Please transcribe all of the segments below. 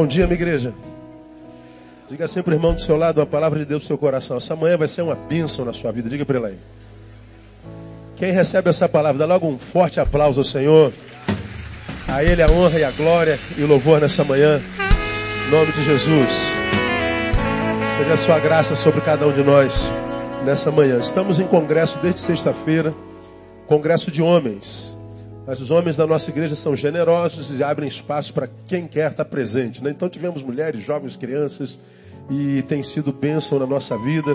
Bom dia, minha igreja. Diga sempre, irmão do seu lado, uma palavra de Deus no seu coração. Essa manhã vai ser uma bênção na sua vida. Diga para ele aí. Quem recebe essa palavra, dá logo um forte aplauso ao Senhor. A Ele a honra e a glória e o louvor nessa manhã. Em nome de Jesus. Seja a sua graça sobre cada um de nós nessa manhã. Estamos em congresso desde sexta-feira congresso de homens. Mas os homens da nossa igreja são generosos e abrem espaço para quem quer estar presente. Né? Então tivemos mulheres, jovens, crianças e tem sido bênção na nossa vida.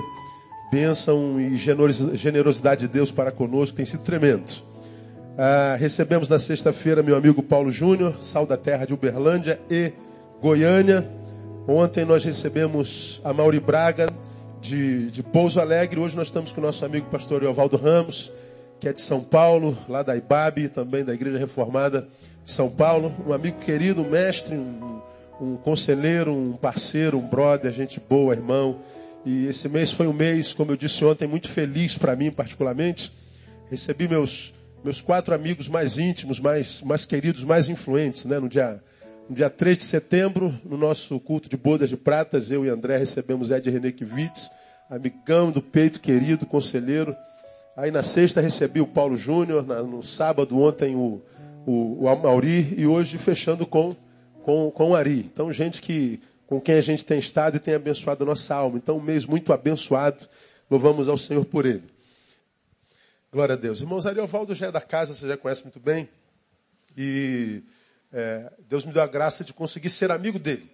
Bênção e generosidade de Deus para conosco tem sido tremendo. Ah, recebemos na sexta-feira meu amigo Paulo Júnior, sal da terra de Uberlândia e Goiânia. Ontem nós recebemos a Mauri Braga de, de Pouso Alegre. Hoje nós estamos com o nosso amigo pastor Eovaldo Ramos que é de São Paulo, lá da IBAB, também da Igreja Reformada de São Paulo. Um amigo querido, um mestre, um, um conselheiro, um parceiro, um brother, gente boa, irmão. E esse mês foi um mês, como eu disse ontem, muito feliz para mim, particularmente. Recebi meus, meus quatro amigos mais íntimos, mais, mais queridos, mais influentes, né? No dia, no dia 3 de setembro, no nosso culto de bodas de pratas, eu e André recebemos Ed René Kivitz, amigão do peito querido, conselheiro. Aí na sexta recebi o Paulo Júnior, no sábado ontem o, o, o e hoje fechando com, com, com o Ari. Então, gente que com quem a gente tem estado e tem abençoado a nossa alma. Então, um mês muito abençoado. Louvamos ao Senhor por ele. Glória a Deus. Irmãos, Ariovaldo já é da casa, você já conhece muito bem. E é, Deus me deu a graça de conseguir ser amigo dele.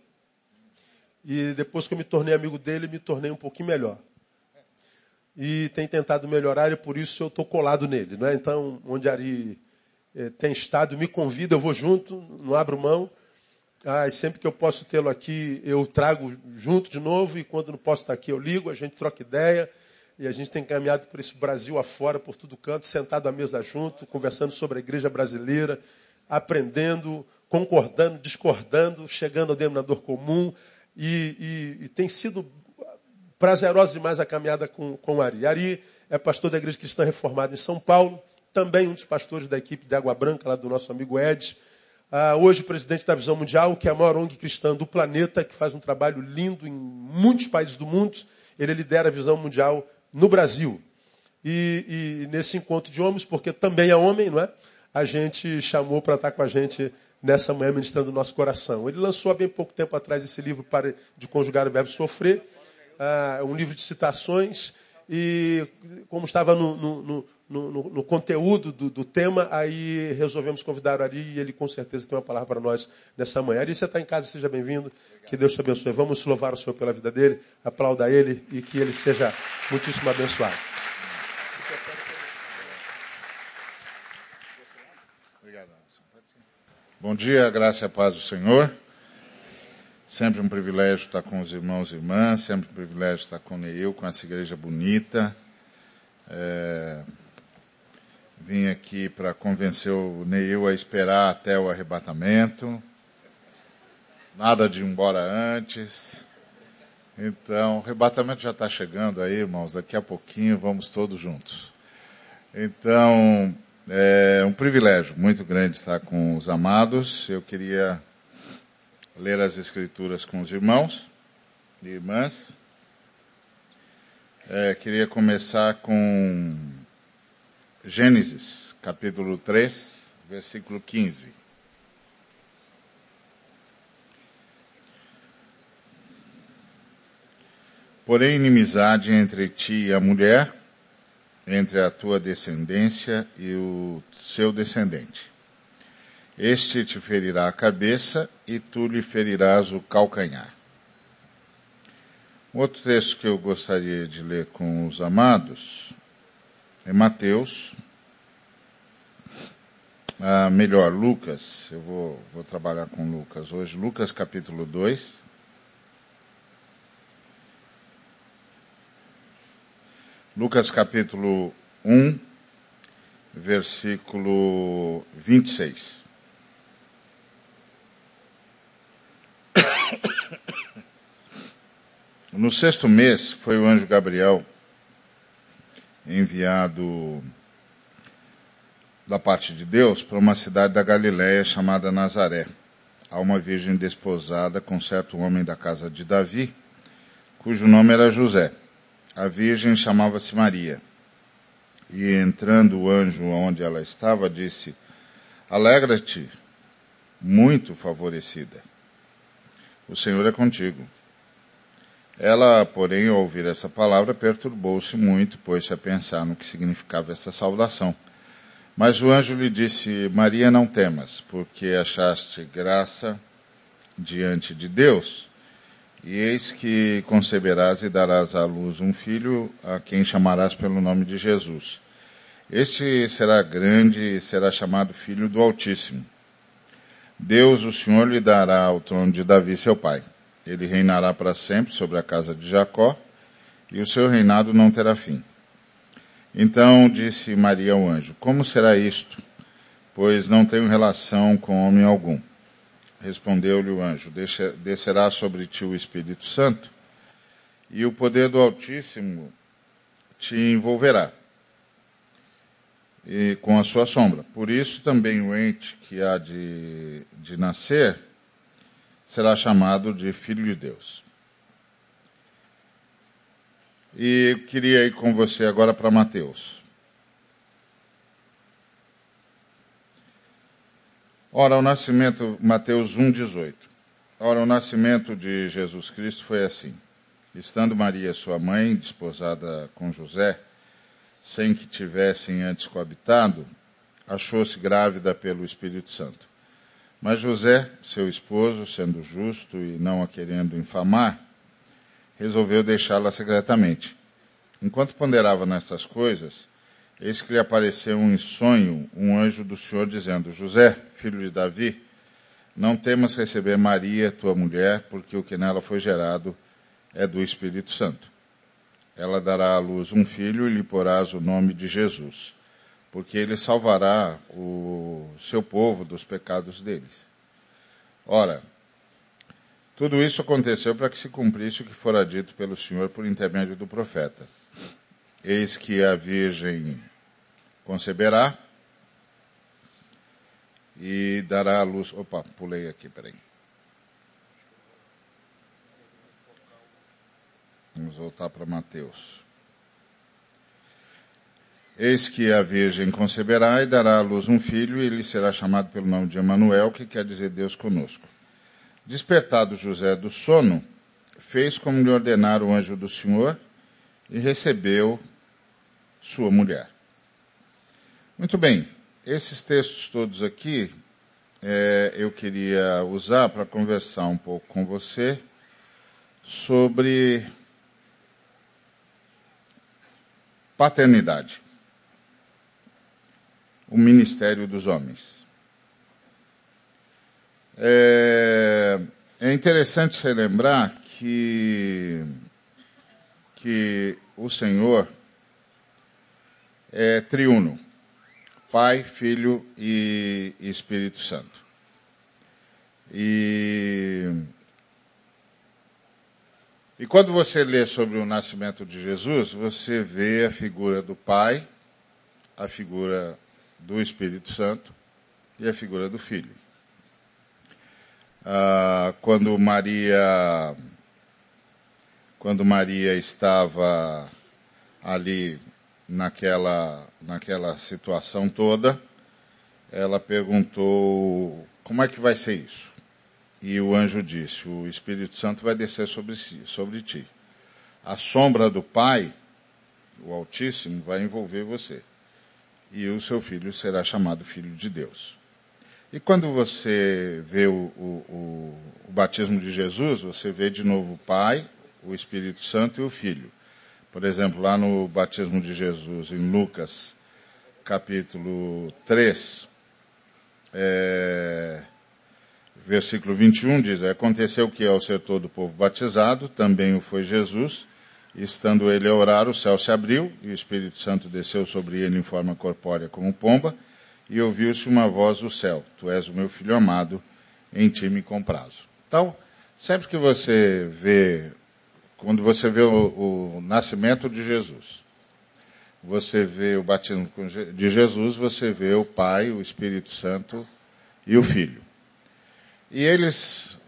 E depois que eu me tornei amigo dele, me tornei um pouquinho melhor e tem tentado melhorar e por isso eu estou colado nele. Né? Então, onde Ari eh, tem estado, me convida, eu vou junto, não abro mão. Ah, sempre que eu posso tê-lo aqui, eu trago junto de novo e quando não posso estar aqui, eu ligo, a gente troca ideia. E a gente tem caminhado por esse Brasil afora, por todo canto, sentado à mesa junto, conversando sobre a igreja brasileira, aprendendo, concordando, discordando, chegando ao denominador comum. E, e, e tem sido prazerosa demais a caminhada com, com Ari. Ari é pastor da Igreja Cristã Reformada em São Paulo, também um dos pastores da equipe de Água Branca, lá do nosso amigo Ed. Uh, hoje presidente da Visão Mundial, que é a maior ONG cristã do planeta, que faz um trabalho lindo em muitos países do mundo. Ele lidera a Visão Mundial no Brasil. E, e nesse encontro de homens, porque também é homem, não é? A gente chamou para estar com a gente nessa manhã ministrando o nosso coração. Ele lançou há bem pouco tempo atrás esse livro para de conjugar o verbo sofrer uh, um livro de citações e como estava no, no, no, no conteúdo do, do, tema, aí resolvemos convidar o Ari e ele com certeza tem uma palavra para nós nessa manhã. Ari, você está em casa, seja bem-vindo. Que Deus te abençoe. Vamos louvar o Senhor pela vida dele, aplauda ele e que ele seja muitíssimo abençoado. Bom dia, graça e paz do Senhor. Sempre um privilégio estar com os irmãos e irmãs, sempre um privilégio estar com Neil, com essa igreja bonita. É, vim aqui para convencer o Neil a esperar até o arrebatamento. Nada de ir embora antes. Então, o arrebatamento já está chegando aí, irmãos. Daqui a pouquinho vamos todos juntos. Então, é um privilégio muito grande estar com os amados. Eu queria ler as Escrituras com os irmãos e irmãs. É, queria começar com Gênesis, capítulo 3, versículo 15. Porém, inimizade entre ti e a mulher, entre a tua descendência e o seu descendente. Este te ferirá a cabeça e tu lhe ferirás o calcanhar. Outro texto que eu gostaria de ler com os amados é Mateus, ah, melhor, Lucas, eu vou, vou trabalhar com Lucas hoje, Lucas capítulo 2. Lucas capítulo 1, versículo 26. No sexto mês foi o anjo Gabriel enviado da parte de Deus para uma cidade da Galiléia chamada Nazaré, a uma virgem desposada com certo homem da casa de Davi, cujo nome era José. A virgem chamava-se Maria. E entrando o anjo onde ela estava, disse: Alegra-te, muito favorecida. O Senhor é contigo. Ela, porém, ao ouvir essa palavra, perturbou-se muito, pôs-se a pensar no que significava esta saudação. Mas o anjo lhe disse: Maria, não temas, porque achaste graça diante de Deus. E eis que conceberás e darás à luz um filho, a quem chamarás pelo nome de Jesus. Este será grande e será chamado Filho do Altíssimo. Deus, o Senhor, lhe dará o trono de Davi, seu pai. Ele reinará para sempre sobre a casa de Jacó, e o seu reinado não terá fim. Então disse Maria ao anjo: Como será isto? Pois não tenho relação com homem algum. Respondeu-lhe o anjo: Descerá sobre ti o Espírito Santo, e o poder do Altíssimo te envolverá e com a sua sombra. Por isso também o ente que há de, de nascer será chamado de Filho de Deus. E queria ir com você agora para Mateus. Ora, o nascimento, Mateus 1,18. Ora, o nascimento de Jesus Cristo foi assim. Estando Maria, sua mãe, desposada com José, sem que tivessem antes coabitado, achou-se grávida pelo Espírito Santo. Mas José, seu esposo, sendo justo e não a querendo infamar, resolveu deixá-la secretamente. Enquanto ponderava nestas coisas, Eis que lhe apareceu em sonho um anjo do Senhor dizendo: José, filho de Davi, não temas receber Maria, tua mulher, porque o que nela foi gerado é do Espírito Santo. Ela dará à luz um filho e lhe porás o nome de Jesus, porque ele salvará o seu povo dos pecados deles. Ora, tudo isso aconteceu para que se cumprisse o que fora dito pelo Senhor por intermédio do profeta. Eis que a Virgem conceberá e dará à luz. Opa, pulei aqui, peraí. Vamos voltar para Mateus. Eis que a Virgem conceberá e dará à luz um filho, e ele será chamado pelo nome de Emanuel, que quer dizer Deus conosco. Despertado José do sono, fez como lhe ordenara o anjo do Senhor e recebeu sua mulher. Muito bem, esses textos todos aqui é, eu queria usar para conversar um pouco com você sobre paternidade, o ministério dos homens. É, é interessante se lembrar que, que o Senhor é triuno. Pai, Filho e Espírito Santo. E, e quando você lê sobre o nascimento de Jesus, você vê a figura do Pai, a figura do Espírito Santo e a figura do Filho. Ah, quando Maria quando Maria estava ali naquela, naquela situação toda, ela perguntou como é que vai ser isso? E o anjo disse: O Espírito Santo vai descer sobre, si, sobre ti. A sombra do Pai, o Altíssimo, vai envolver você. E o seu filho será chamado Filho de Deus. E quando você vê o, o, o batismo de Jesus, você vê de novo o Pai, o Espírito Santo e o Filho. Por exemplo, lá no batismo de Jesus, em Lucas, capítulo 3, é, versículo 21 diz: Aconteceu que ao ser todo o povo batizado, também o foi Jesus, estando ele a orar, o céu se abriu, e o Espírito Santo desceu sobre ele em forma corpórea como pomba, e ouviu-se uma voz do céu: Tu és o meu filho amado, em ti me comprazo. Então, sempre que você vê quando você vê o, o nascimento de Jesus, você vê o batismo de Jesus, você vê o Pai, o Espírito Santo e o Filho. E eles,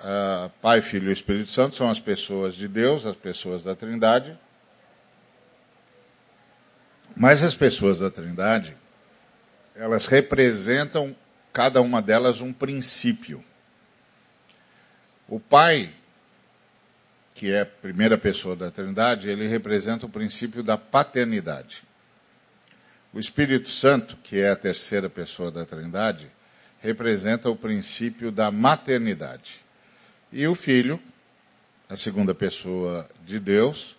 uh, Pai, Filho e Espírito Santo, são as pessoas de Deus, as pessoas da Trindade. Mas as pessoas da Trindade, elas representam, cada uma delas, um princípio. O Pai que é a primeira pessoa da Trindade, ele representa o princípio da paternidade. O Espírito Santo, que é a terceira pessoa da Trindade, representa o princípio da maternidade. E o Filho, a segunda pessoa de Deus,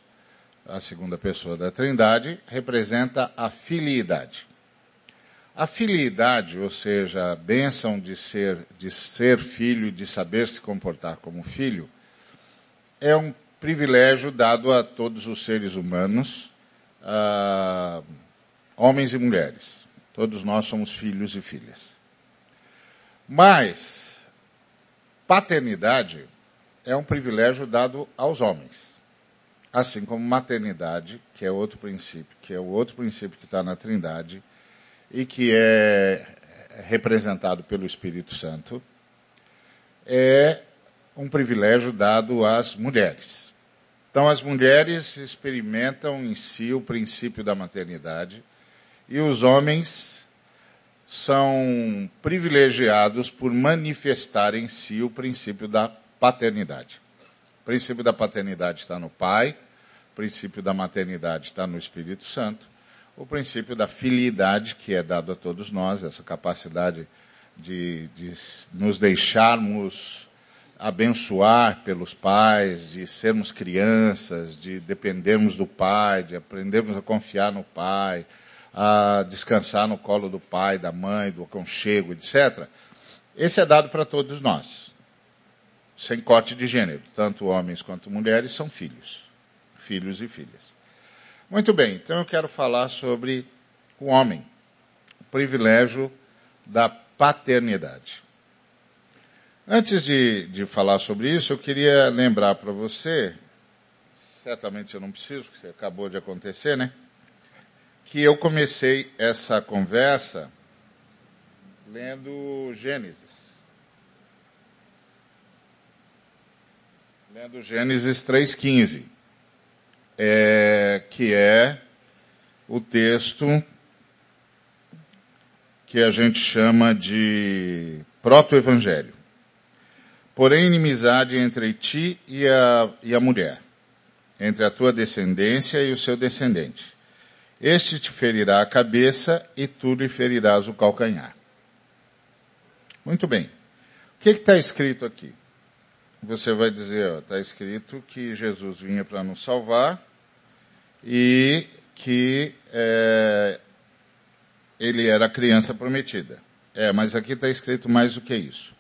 a segunda pessoa da Trindade, representa a filiidade. A filiidade, ou seja, a bênção de ser, de ser filho de saber se comportar como filho, é um privilégio dado a todos os seres humanos, uh, homens e mulheres. Todos nós somos filhos e filhas. Mas, paternidade é um privilégio dado aos homens. Assim como maternidade, que é outro princípio, que é o outro princípio que está na Trindade e que é representado pelo Espírito Santo, é um privilégio dado às mulheres. Então, as mulheres experimentam em si o princípio da maternidade e os homens são privilegiados por manifestar em si o princípio da paternidade. O princípio da paternidade está no Pai, o princípio da maternidade está no Espírito Santo, o princípio da filiidade, que é dado a todos nós, essa capacidade de, de nos deixarmos abençoar pelos pais, de sermos crianças, de dependermos do pai, de aprendermos a confiar no pai, a descansar no colo do pai, da mãe, do aconchego, etc. Esse é dado para todos nós, sem corte de gênero. Tanto homens quanto mulheres são filhos, filhos e filhas. Muito bem, então eu quero falar sobre o homem, o privilégio da paternidade. Antes de, de falar sobre isso, eu queria lembrar para você, certamente eu não preciso, porque acabou de acontecer, né? Que eu comecei essa conversa lendo Gênesis. Lendo Gênesis 3,15, é, que é o texto que a gente chama de proto-evangelho porém inimizade entre ti e a, e a mulher, entre a tua descendência e o seu descendente. Este te ferirá a cabeça e tu lhe ferirás o calcanhar. Muito bem. O que está escrito aqui? Você vai dizer, está escrito que Jesus vinha para nos salvar e que é, ele era a criança prometida. É, mas aqui está escrito mais do que isso.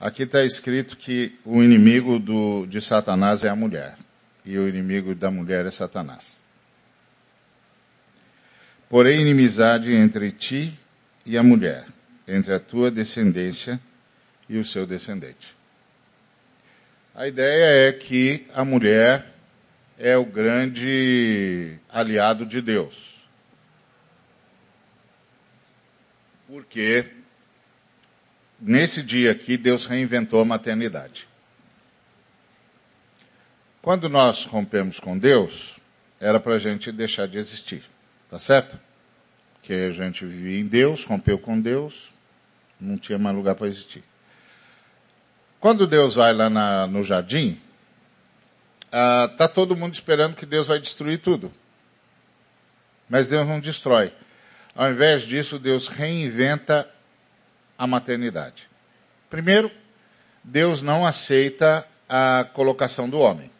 Aqui está escrito que o inimigo do, de Satanás é a mulher. E o inimigo da mulher é Satanás. Porém, inimizade entre ti e a mulher, entre a tua descendência e o seu descendente. A ideia é que a mulher é o grande aliado de Deus. Porque nesse dia aqui, Deus reinventou a maternidade. Quando nós rompemos com Deus, era para a gente deixar de existir. Tá certo? Que a gente vivia em Deus, rompeu com Deus, não tinha mais lugar para existir. Quando Deus vai lá na, no jardim, ah, tá todo mundo esperando que Deus vai destruir tudo. Mas Deus não destrói. Ao invés disso, Deus reinventa a maternidade. Primeiro, Deus não aceita a colocação do homem.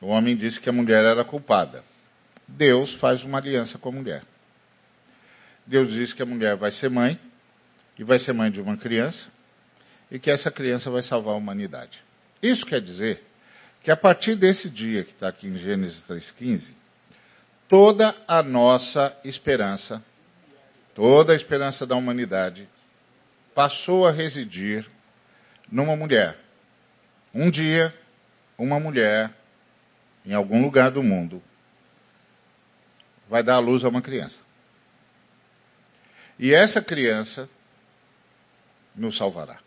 O homem disse que a mulher era culpada. Deus faz uma aliança com a mulher. Deus diz que a mulher vai ser mãe, e vai ser mãe de uma criança, e que essa criança vai salvar a humanidade. Isso quer dizer que a partir desse dia que está aqui em Gênesis 3,15, toda a nossa esperança, toda a esperança da humanidade passou a residir numa mulher. Um dia, uma mulher, em algum lugar do mundo, vai dar à luz a uma criança. E essa criança nos salvará.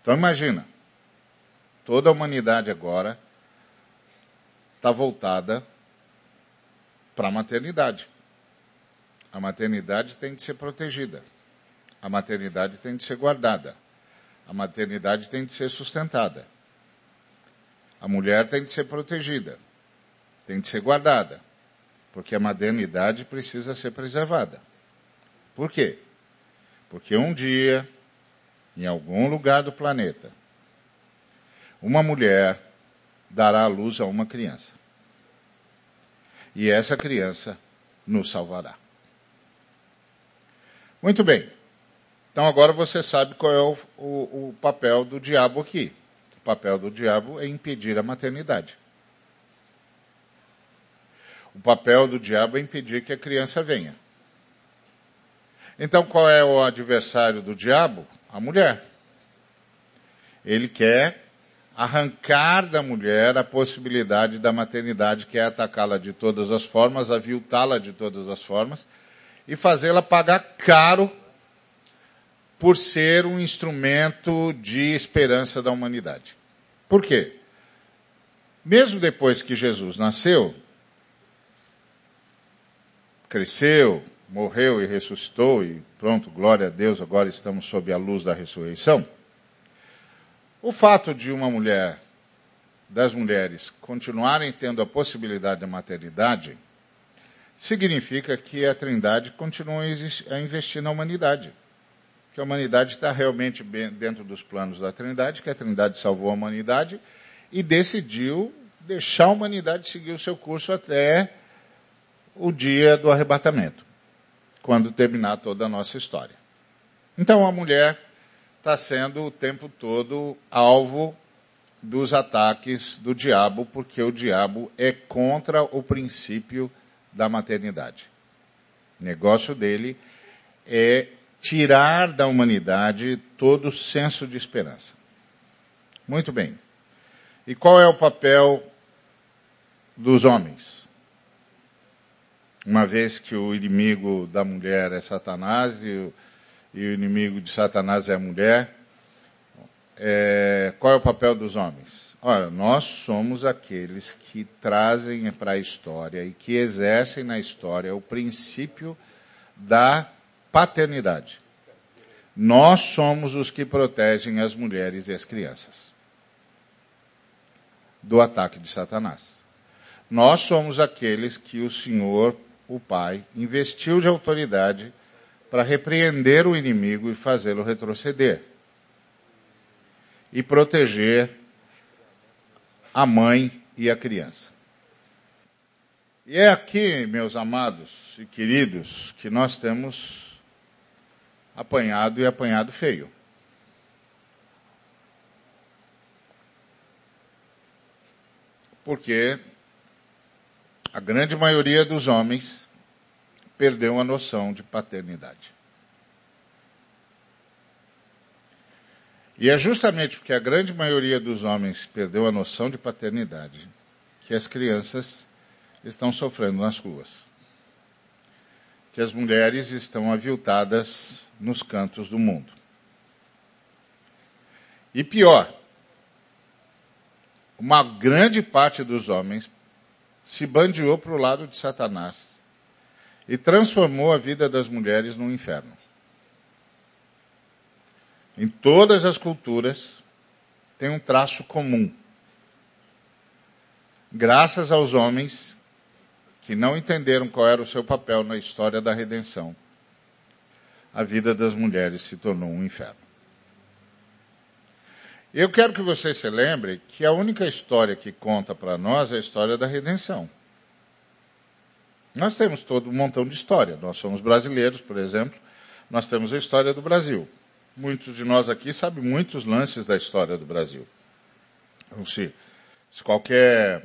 Então imagina, toda a humanidade agora está voltada para a maternidade. A maternidade tem de ser protegida. A maternidade tem de ser guardada. A maternidade tem de ser sustentada. A mulher tem de ser protegida. Tem de ser guardada. Porque a maternidade precisa ser preservada. Por quê? Porque um dia, em algum lugar do planeta, uma mulher dará à luz a uma criança. E essa criança nos salvará. Muito bem. Então agora você sabe qual é o, o, o, papel do diabo aqui. O papel do diabo é impedir a maternidade. O papel do diabo é impedir que a criança venha. Então qual é o adversário do diabo? A mulher. Ele quer arrancar da mulher a possibilidade da maternidade, que é atacá-la de todas as formas, aviltá-la de todas as formas e fazê-la pagar caro por ser um instrumento de esperança da humanidade. Por quê? Mesmo depois que Jesus nasceu, cresceu, morreu e ressuscitou, e pronto, glória a Deus, agora estamos sob a luz da ressurreição. O fato de uma mulher, das mulheres, continuarem tendo a possibilidade da maternidade, significa que a Trindade continua a investir na humanidade. Que a humanidade está realmente dentro dos planos da Trindade, que a Trindade salvou a humanidade e decidiu deixar a humanidade seguir o seu curso até o dia do arrebatamento, quando terminar toda a nossa história. Então a mulher está sendo o tempo todo alvo dos ataques do diabo, porque o diabo é contra o princípio da maternidade. O negócio dele é tirar da humanidade todo o senso de esperança. Muito bem. E qual é o papel dos homens? Uma vez que o inimigo da mulher é Satanás e o e o inimigo de Satanás é a mulher. É, qual é o papel dos homens? Olha, nós somos aqueles que trazem para a história e que exercem na história o princípio da paternidade. Nós somos os que protegem as mulheres e as crianças do ataque de Satanás. Nós somos aqueles que o Senhor, o Pai, investiu de autoridade para repreender o inimigo e fazê-lo retroceder. E proteger a mãe e a criança. E é aqui, meus amados e queridos, que nós temos apanhado e apanhado feio. Porque a grande maioria dos homens perdeu a noção de paternidade. E é justamente porque a grande maioria dos homens perdeu a noção de paternidade que as crianças estão sofrendo nas ruas. Que as mulheres estão aviltadas nos cantos do mundo. E pior, uma grande parte dos homens se bandeou para o lado de Satanás e transformou a vida das mulheres num inferno. Em todas as culturas tem um traço comum. Graças aos homens que não entenderam qual era o seu papel na história da redenção, a vida das mulheres se tornou um inferno. Eu quero que você se lembre que a única história que conta para nós é a história da redenção. Nós temos todo um montão de história. Nós somos brasileiros, por exemplo. Nós temos a história do Brasil. Muitos de nós aqui sabem muitos lances da história do Brasil. Então, se, se qualquer,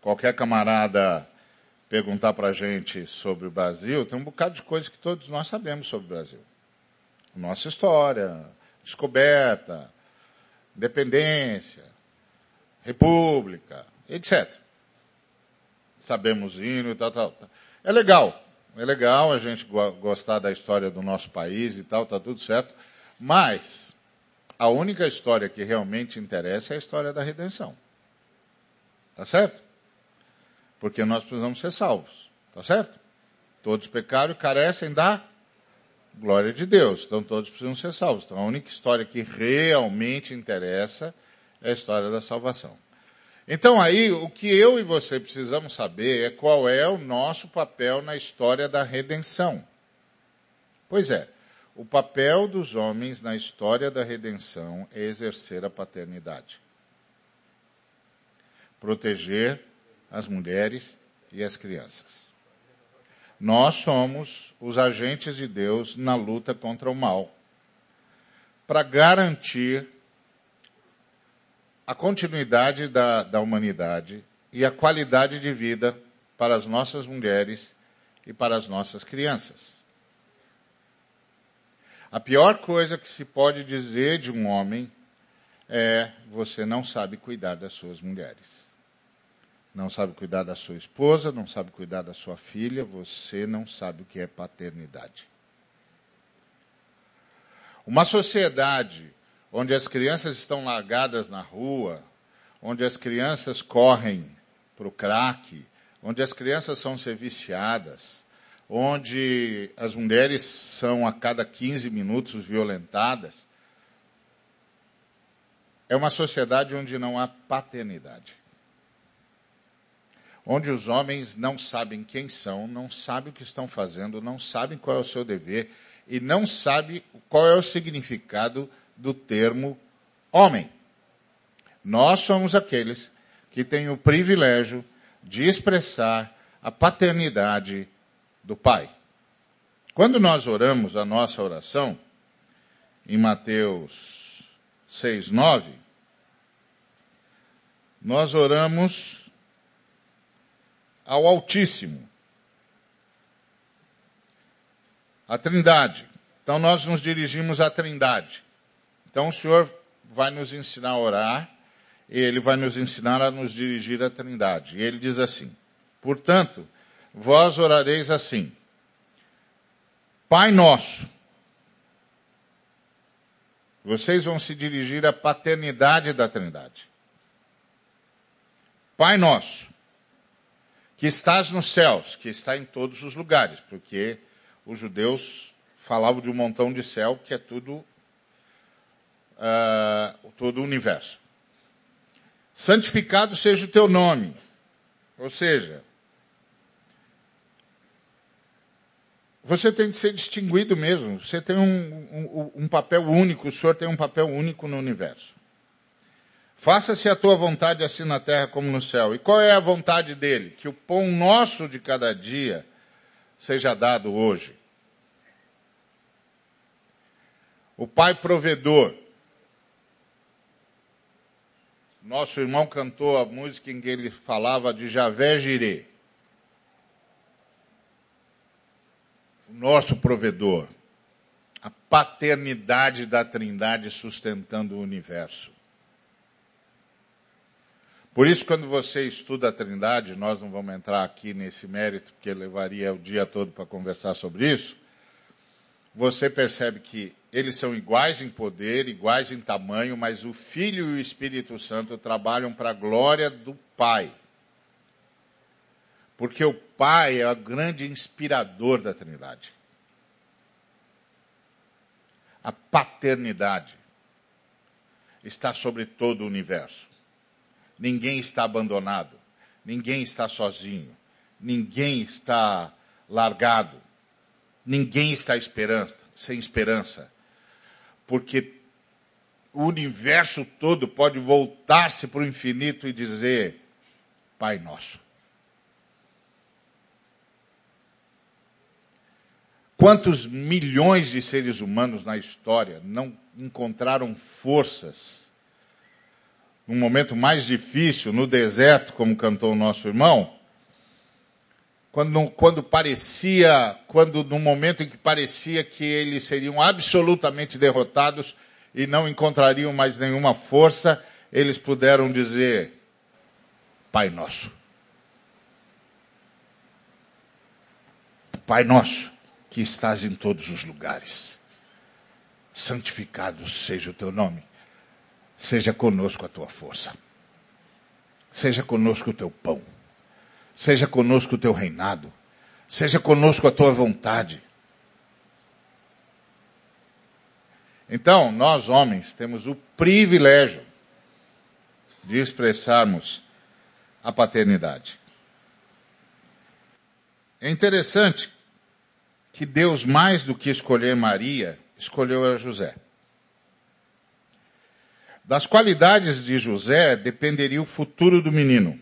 qualquer camarada perguntar para a gente sobre o Brasil, tem um bocado de coisa que todos nós sabemos sobre o Brasil. Nossa história, descoberta, independência, república, etc. Sabemos hino e tal, tal, tal. É legal, é legal a gente gostar da história do nosso país e tal, tá tudo certo. Mas a única história que realmente interessa é a história da redenção. Tá certo? Porque nós precisamos ser salvos. Tá certo? Todos pecaram e carecem da glória de Deus. Então todos precisam ser salvos. Então a única história que realmente interessa é a história da salvação. Então aí o que eu e você precisamos saber é qual é o nosso papel na história da redenção. Pois é, o papel dos homens na história da redenção é exercer a paternidade. Proteger as mulheres e as crianças. Nós somos os agentes de Deus na luta contra o mal, para garantir a continuidade da, da humanidade e a qualidade de vida para as nossas mulheres e para as nossas crianças. A pior coisa que se pode dizer de um homem é você não sabe cuidar das suas mulheres. Não sabe cuidar da sua esposa, não sabe cuidar da sua filha, você não sabe o que é paternidade. Uma sociedade onde as crianças estão largadas na rua, onde as crianças correm para o crack, onde as crianças são ser viciadas, onde as mulheres são a cada 15 minutos violentadas, é uma sociedade onde não há paternidade. Onde os homens não sabem quem são, não sabem o que estão fazendo, não sabem qual é o seu dever e não sabem qual é o significado do termo homem. Nós somos aqueles que têm o privilégio de expressar a paternidade do Pai. Quando nós oramos a nossa oração, em Mateus 6, 9, nós oramos ao Altíssimo, a Trindade. Então nós nos dirigimos à Trindade. Então o Senhor vai nos ensinar a orar, e Ele vai nos ensinar a nos dirigir à Trindade. E Ele diz assim: Portanto, vós orareis assim: Pai nosso. Vocês vão se dirigir à paternidade da Trindade. Pai nosso, que estás nos céus, que está em todos os lugares, porque os judeus falavam de um montão de céu que é tudo uh, todo o universo. Santificado seja o teu nome. Ou seja, você tem que ser distinguido mesmo. Você tem um, um, um papel único, o Senhor tem um papel único no universo. Faça-se a tua vontade assim na terra como no céu. E qual é a vontade dele? Que o pão nosso de cada dia seja dado hoje. O Pai provedor. Nosso irmão cantou a música em que ele falava de Javé Jirê. O nosso provedor. A paternidade da Trindade sustentando o universo. Por isso, quando você estuda a Trindade, nós não vamos entrar aqui nesse mérito, porque levaria o dia todo para conversar sobre isso você percebe que eles são iguais em poder, iguais em tamanho, mas o Filho e o Espírito Santo trabalham para a glória do Pai. Porque o Pai é o grande inspirador da Trindade. A paternidade está sobre todo o universo. Ninguém está abandonado. Ninguém está sozinho. Ninguém está largado. Ninguém está esperança, sem esperança. Porque o universo todo pode voltar-se para o infinito e dizer: Pai Nosso. Quantos milhões de seres humanos na história não encontraram forças num momento mais difícil, no deserto, como cantou o nosso irmão, quando, quando parecia, quando no momento em que parecia que eles seriam absolutamente derrotados e não encontrariam mais nenhuma força, eles puderam dizer: Pai Nosso. Pai nosso, que estás em todos os lugares, santificado seja o teu nome, seja conosco a tua força, seja conosco o teu pão, seja conosco o teu reinado, seja conosco a tua vontade. Então, nós homens temos o privilégio de expressarmos a paternidade. É interessante que Deus, mais do que escolher Maria, escolheu a José. Das qualidades de José dependeria o futuro do menino.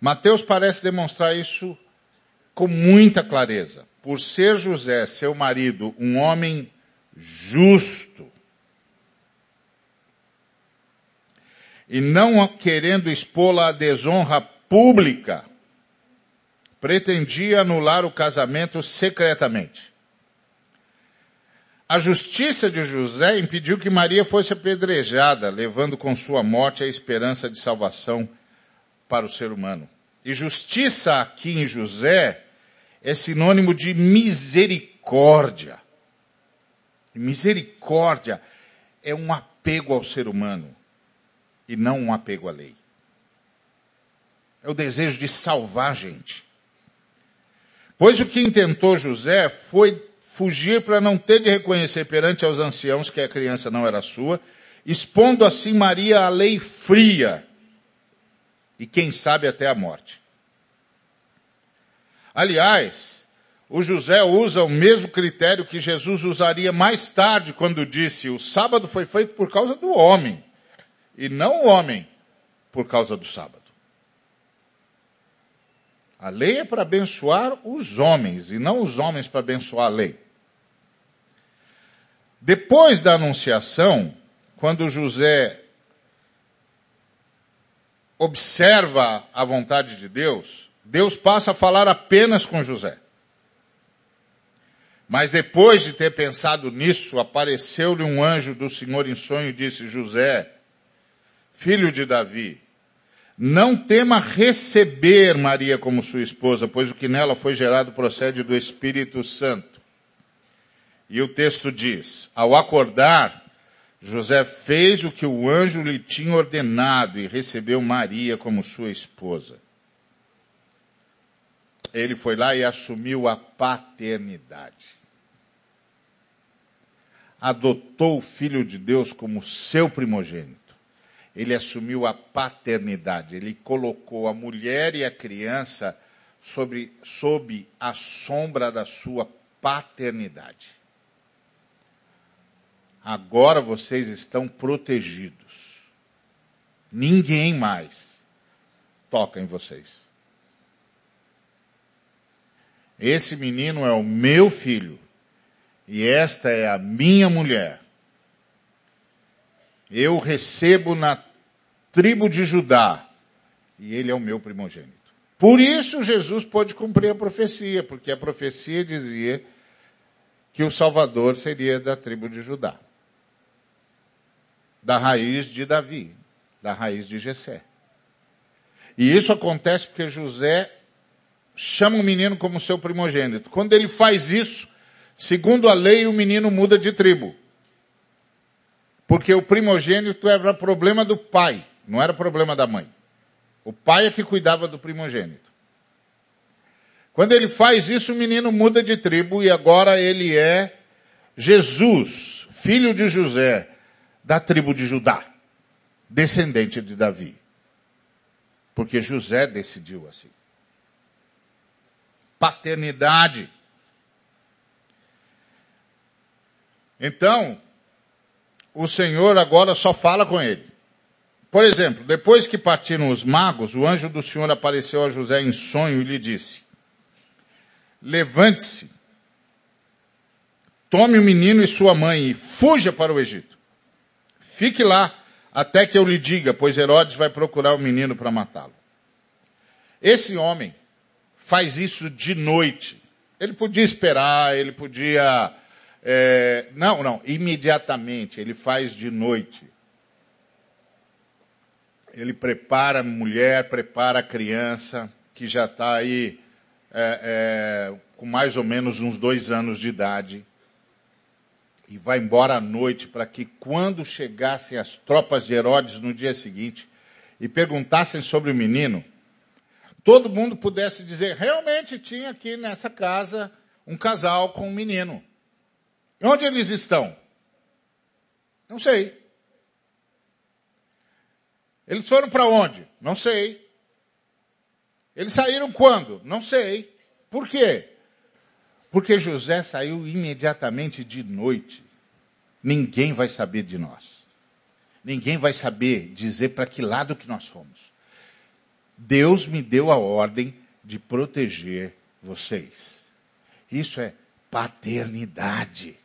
Mateus parece demonstrar isso com muita clareza. Por ser José, seu marido, um homem justo, e não querendo expô-la à desonra pública, pretendia anular o casamento secretamente. A justiça de José impediu que Maria fosse apedrejada, levando com sua morte a esperança de salvação para o ser humano. E justiça aqui em José é sinônimo de misericórdia. Misericórdia é um apego ao ser humano e não um apego à lei. É o desejo de salvar a gente. Pois o que intentou José foi fugir para não ter de reconhecer perante aos anciãos que a criança não era sua, expondo assim Maria à lei fria e quem sabe até a morte. Aliás, o José usa o mesmo critério que Jesus usaria mais tarde quando disse: o sábado foi feito por causa do homem e não o homem por causa do sábado. A lei é para abençoar os homens e não os homens para abençoar a lei. Depois da anunciação, quando José observa a vontade de Deus, Deus passa a falar apenas com José. Mas depois de ter pensado nisso, apareceu-lhe um anjo do Senhor em sonho e disse: José, filho de Davi, não tema receber Maria como sua esposa, pois o que nela foi gerado procede do Espírito Santo. E o texto diz: Ao acordar, José fez o que o anjo lhe tinha ordenado e recebeu Maria como sua esposa. Ele foi lá e assumiu a paternidade. Adotou o Filho de Deus como seu primogênito ele assumiu a paternidade, ele colocou a mulher e a criança sobre, sob a sombra da sua paternidade. Agora vocês estão protegidos. Ninguém mais toca em vocês. Esse menino é o meu filho e esta é a minha mulher. Eu recebo na tribo de Judá, e ele é o meu primogênito. Por isso Jesus pôde cumprir a profecia, porque a profecia dizia que o Salvador seria da tribo de Judá, da raiz de Davi, da raiz de Jessé. E isso acontece porque José chama o menino como seu primogênito. Quando ele faz isso, segundo a lei, o menino muda de tribo. Porque o primogênito era problema do pai. Não era problema da mãe. O pai é que cuidava do primogênito. Quando ele faz isso, o menino muda de tribo e agora ele é Jesus, filho de José, da tribo de Judá, descendente de Davi. Porque José decidiu assim. Paternidade. Então, o Senhor agora só fala com ele. Por exemplo, depois que partiram os magos, o anjo do Senhor apareceu a José em sonho e lhe disse: Levante-se, tome o menino e sua mãe e fuja para o Egito. Fique lá até que eu lhe diga, pois Herodes vai procurar o menino para matá-lo. Esse homem faz isso de noite. Ele podia esperar, ele podia. É, não, não, imediatamente, ele faz de noite ele prepara a mulher, prepara a criança, que já está aí é, é, com mais ou menos uns dois anos de idade, e vai embora à noite para que quando chegassem as tropas de Herodes no dia seguinte e perguntassem sobre o menino, todo mundo pudesse dizer, realmente tinha aqui nessa casa um casal com um menino. Onde eles estão? Não sei. Eles foram para onde? Não sei. Eles saíram quando? Não sei. Por quê? Porque José saiu imediatamente de noite. Ninguém vai saber de nós. Ninguém vai saber dizer para que lado que nós fomos. Deus me deu a ordem de proteger vocês. Isso é paternidade.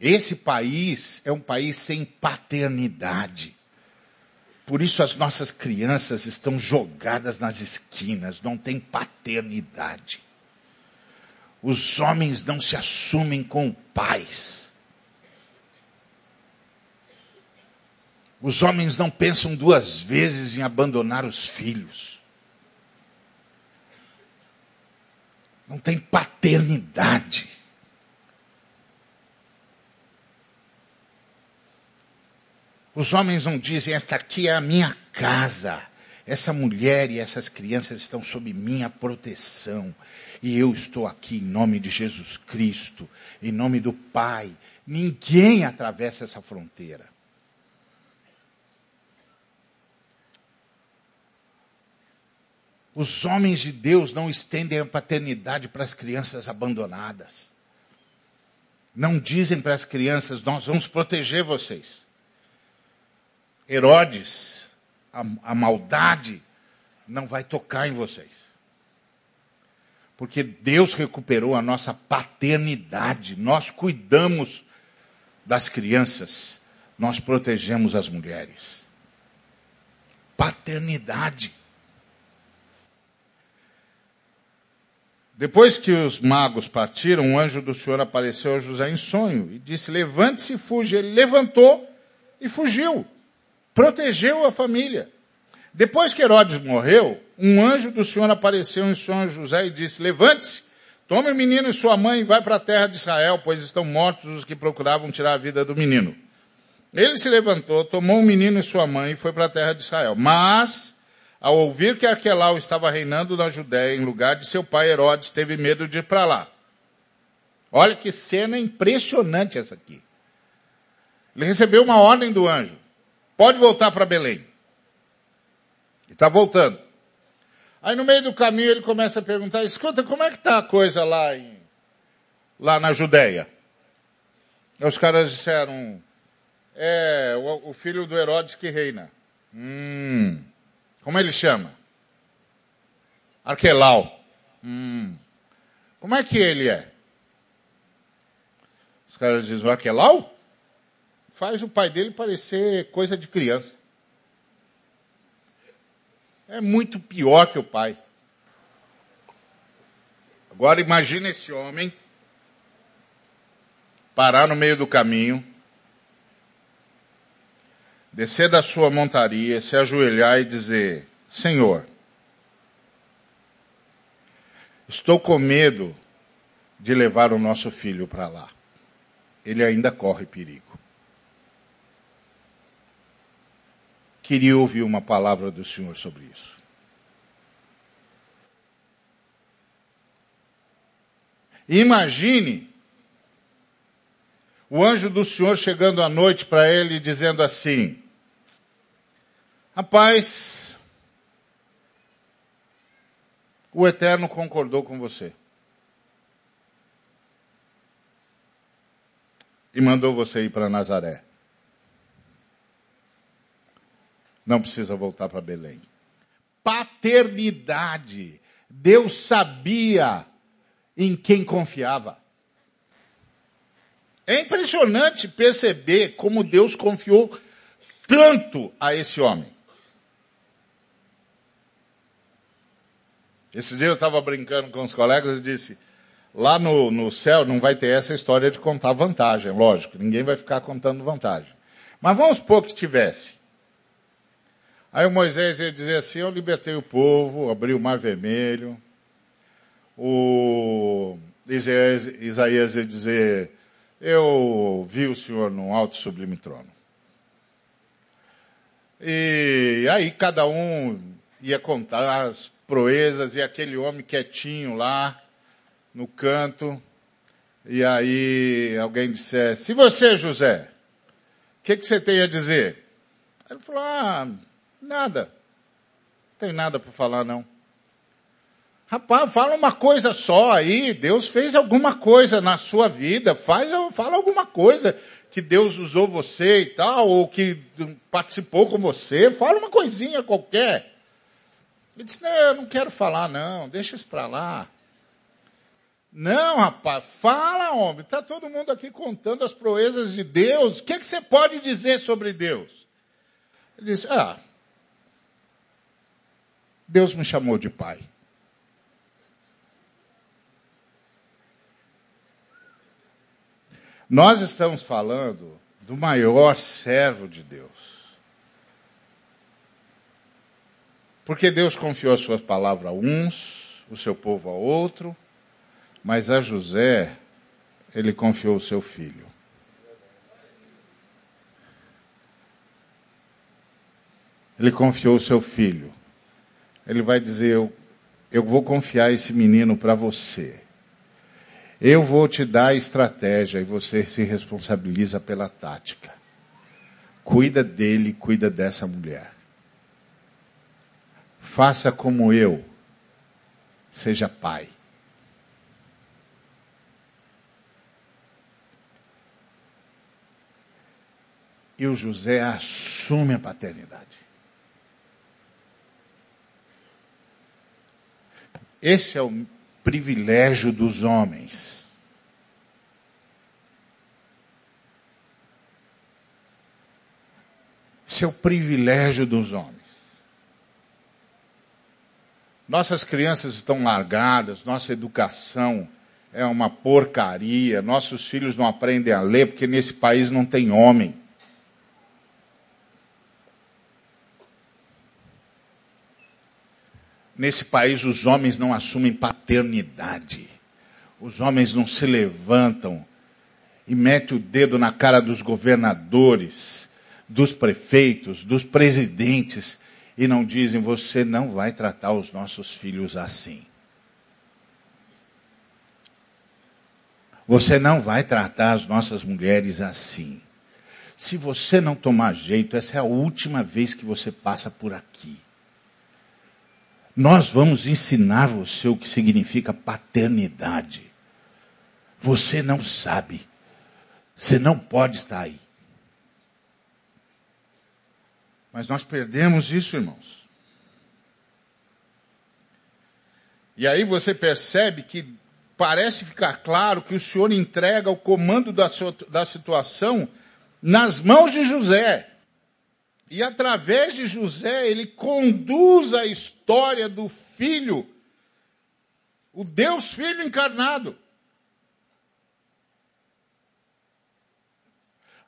Esse país é um país sem paternidade. Por isso as nossas crianças estão jogadas nas esquinas, não tem paternidade. Os homens não se assumem como pais. Os homens não pensam duas vezes em abandonar os filhos. Não tem paternidade. Os homens não dizem, esta aqui é a minha casa. Essa mulher e essas crianças estão sob minha proteção. E eu estou aqui em nome de Jesus Cristo, em nome do Pai. Ninguém atravessa essa fronteira. Os homens de Deus não estendem a paternidade para as crianças abandonadas. Não dizem para as crianças, nós vamos proteger vocês. Herodes, a, a maldade não vai tocar em vocês. Porque Deus recuperou a nossa paternidade. Nós cuidamos das crianças. Nós protegemos as mulheres. Paternidade. Depois que os magos partiram, um anjo do Senhor apareceu a José em sonho e disse: Levante-se e fuja. Ele levantou e fugiu protegeu a família. Depois que Herodes morreu, um anjo do Senhor apareceu em a José e disse: Levante-se, tome o menino e sua mãe e vai para a terra de Israel, pois estão mortos os que procuravam tirar a vida do menino. Ele se levantou, tomou o menino e sua mãe e foi para a terra de Israel. Mas, ao ouvir que Aquelau estava reinando na Judéia em lugar de seu pai Herodes, teve medo de ir para lá. Olha que cena impressionante essa aqui. Ele recebeu uma ordem do anjo. Pode voltar para Belém. E está voltando. Aí no meio do caminho ele começa a perguntar, escuta, como é que está a coisa lá em, lá na Judéia? E os caras disseram, é o, o filho do Herodes que reina. Hum, como ele chama? Arquelau. Hum, como é que ele é? Os caras dizem, o Arquelau? Faz o pai dele parecer coisa de criança. É muito pior que o pai. Agora imagine esse homem parar no meio do caminho, descer da sua montaria, se ajoelhar e dizer: Senhor, estou com medo de levar o nosso filho para lá. Ele ainda corre perigo. Queria ouvir uma palavra do Senhor sobre isso. Imagine o anjo do Senhor chegando à noite para ele dizendo assim: Rapaz, o Eterno concordou com você. E mandou você ir para Nazaré. Não precisa voltar para Belém. Paternidade. Deus sabia em quem confiava. É impressionante perceber como Deus confiou tanto a esse homem. Esse dia eu estava brincando com os colegas e disse: lá no, no céu não vai ter essa história de contar vantagem, lógico, ninguém vai ficar contando vantagem. Mas vamos supor que tivesse. Aí Moisés ia dizer assim: Eu libertei o povo, abri o mar vermelho. O Isaías, Isaías ia dizer: Eu vi o Senhor num alto sublime trono. E aí cada um ia contar as proezas e aquele homem quietinho lá no canto. E aí alguém dissesse: E você, José? O que, que você tem a dizer? Ele falou: Ah, nada. Não tem nada para falar, não. Rapaz, fala uma coisa só aí. Deus fez alguma coisa na sua vida. Faz, fala alguma coisa que Deus usou você e tal, ou que participou com você. Fala uma coisinha qualquer. Ele disse: Não, eu não quero falar, não. Deixa isso para lá. Não, rapaz, fala, homem. Está todo mundo aqui contando as proezas de Deus. O que, é que você pode dizer sobre Deus? Ele disse: Ah, Deus me chamou de pai. Nós estamos falando do maior servo de Deus. Porque Deus confiou a sua palavra a uns, o seu povo a outro, mas a José, ele confiou o seu filho. Ele confiou o seu filho. Ele vai dizer: Eu, eu vou confiar esse menino para você. Eu vou te dar a estratégia e você se responsabiliza pela tática. Cuida dele, cuida dessa mulher. Faça como eu. Seja pai. e o José assume a paternidade. Esse é o privilégio dos homens. Esse é o privilégio dos homens. Nossas crianças estão largadas, nossa educação é uma porcaria, nossos filhos não aprendem a ler porque nesse país não tem homem. Nesse país os homens não assumem paternidade. Os homens não se levantam e metem o dedo na cara dos governadores, dos prefeitos, dos presidentes e não dizem: você não vai tratar os nossos filhos assim. Você não vai tratar as nossas mulheres assim. Se você não tomar jeito, essa é a última vez que você passa por aqui. Nós vamos ensinar você o que significa paternidade. Você não sabe. Você não pode estar aí. Mas nós perdemos isso, irmãos. E aí você percebe que parece ficar claro que o Senhor entrega o comando da, sua, da situação nas mãos de José. E através de José, ele conduz a história do filho, o Deus Filho encarnado.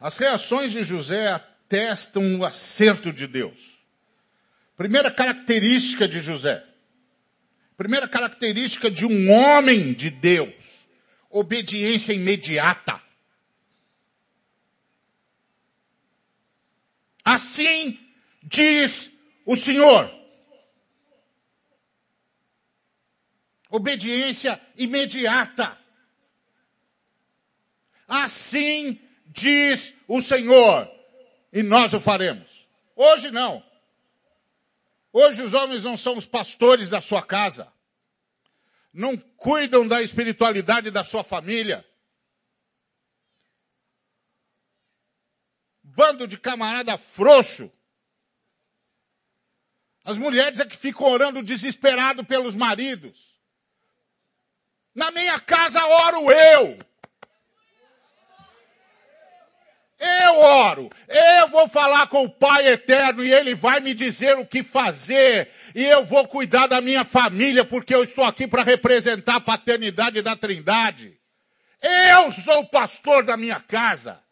As reações de José atestam o acerto de Deus. Primeira característica de José. Primeira característica de um homem de Deus. Obediência imediata. Assim diz o Senhor. Obediência imediata. Assim diz o Senhor, e nós o faremos. Hoje não. Hoje os homens não são os pastores da sua casa. Não cuidam da espiritualidade da sua família. Bando de camarada frouxo. As mulheres é que ficam orando desesperado pelos maridos. Na minha casa oro eu. Eu oro, eu vou falar com o Pai eterno e Ele vai me dizer o que fazer, e eu vou cuidar da minha família, porque eu estou aqui para representar a paternidade da Trindade. Eu sou o pastor da minha casa.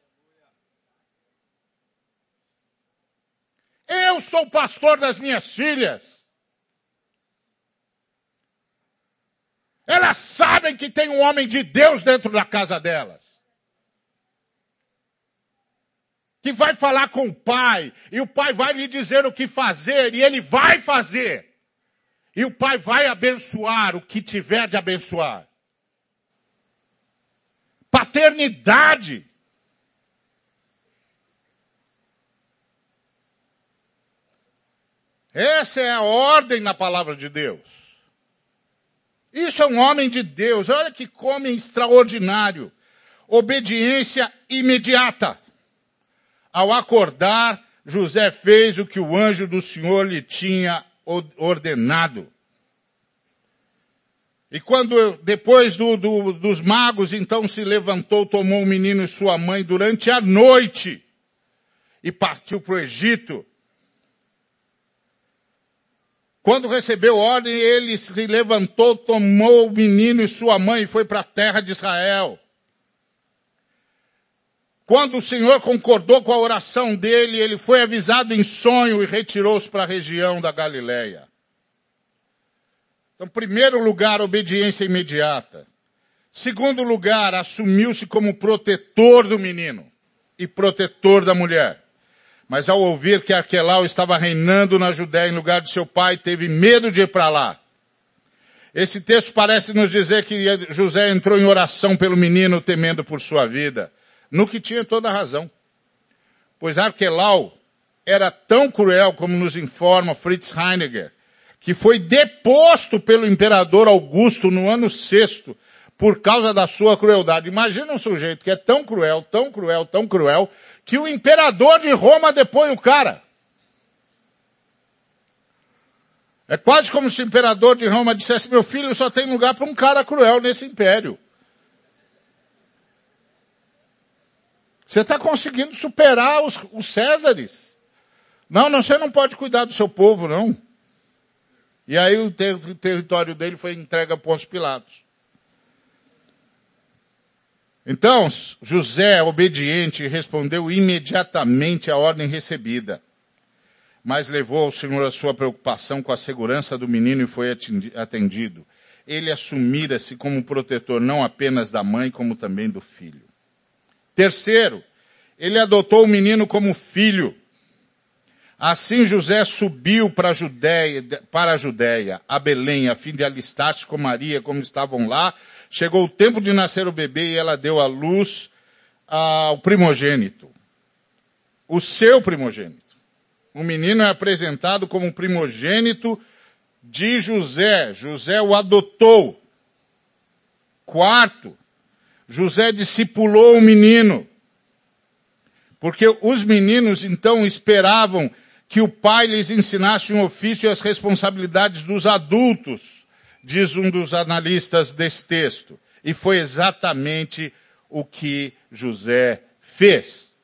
Eu sou pastor das minhas filhas. Elas sabem que tem um homem de Deus dentro da casa delas. Que vai falar com o pai, e o pai vai lhe dizer o que fazer, e ele vai fazer. E o pai vai abençoar o que tiver de abençoar. Paternidade. Essa é a ordem na palavra de Deus. Isso é um homem de Deus. Olha que homem extraordinário. Obediência imediata. Ao acordar, José fez o que o anjo do Senhor lhe tinha ordenado. E quando, depois do, do, dos magos, então se levantou, tomou o menino e sua mãe durante a noite e partiu para o Egito quando recebeu ordem, ele se levantou, tomou o menino e sua mãe e foi para a terra de Israel. Quando o Senhor concordou com a oração dele, ele foi avisado em sonho e retirou-se para a região da Galileia. Então, primeiro lugar, obediência imediata. Segundo lugar, assumiu-se como protetor do menino e protetor da mulher. Mas ao ouvir que Arquelau estava reinando na Judéia em lugar de seu pai, teve medo de ir para lá. Esse texto parece nos dizer que José entrou em oração pelo menino, temendo por sua vida. No que tinha toda a razão. Pois Arquelau era tão cruel como nos informa Fritz Heinegger, que foi deposto pelo imperador Augusto no ano sexto por causa da sua crueldade. Imagina um sujeito que é tão cruel, tão cruel, tão cruel, que o imperador de Roma depõe o cara. É quase como se o imperador de Roma dissesse, meu filho, só tem lugar para um cara cruel nesse império. Você está conseguindo superar os, os Césares. Não, não, você não pode cuidar do seu povo, não. E aí o, ter, o território dele foi entregue a Pôncio Pilatos. Então, José, obediente, respondeu imediatamente à ordem recebida. Mas levou ao Senhor a sua preocupação com a segurança do menino e foi atendido. Ele assumira-se como protetor não apenas da mãe, como também do filho. Terceiro, ele adotou o menino como filho. Assim José subiu para a Judéia, para a Judéia, a Belém, a fim de alistar-se com Maria, como estavam lá, Chegou o tempo de nascer o bebê e ela deu à luz ao primogênito. O seu primogênito. O menino é apresentado como primogênito de José. José o adotou. Quarto, José discipulou o menino. Porque os meninos então esperavam que o pai lhes ensinasse um ofício e as responsabilidades dos adultos diz um dos analistas desse texto. E foi exatamente o que José fez.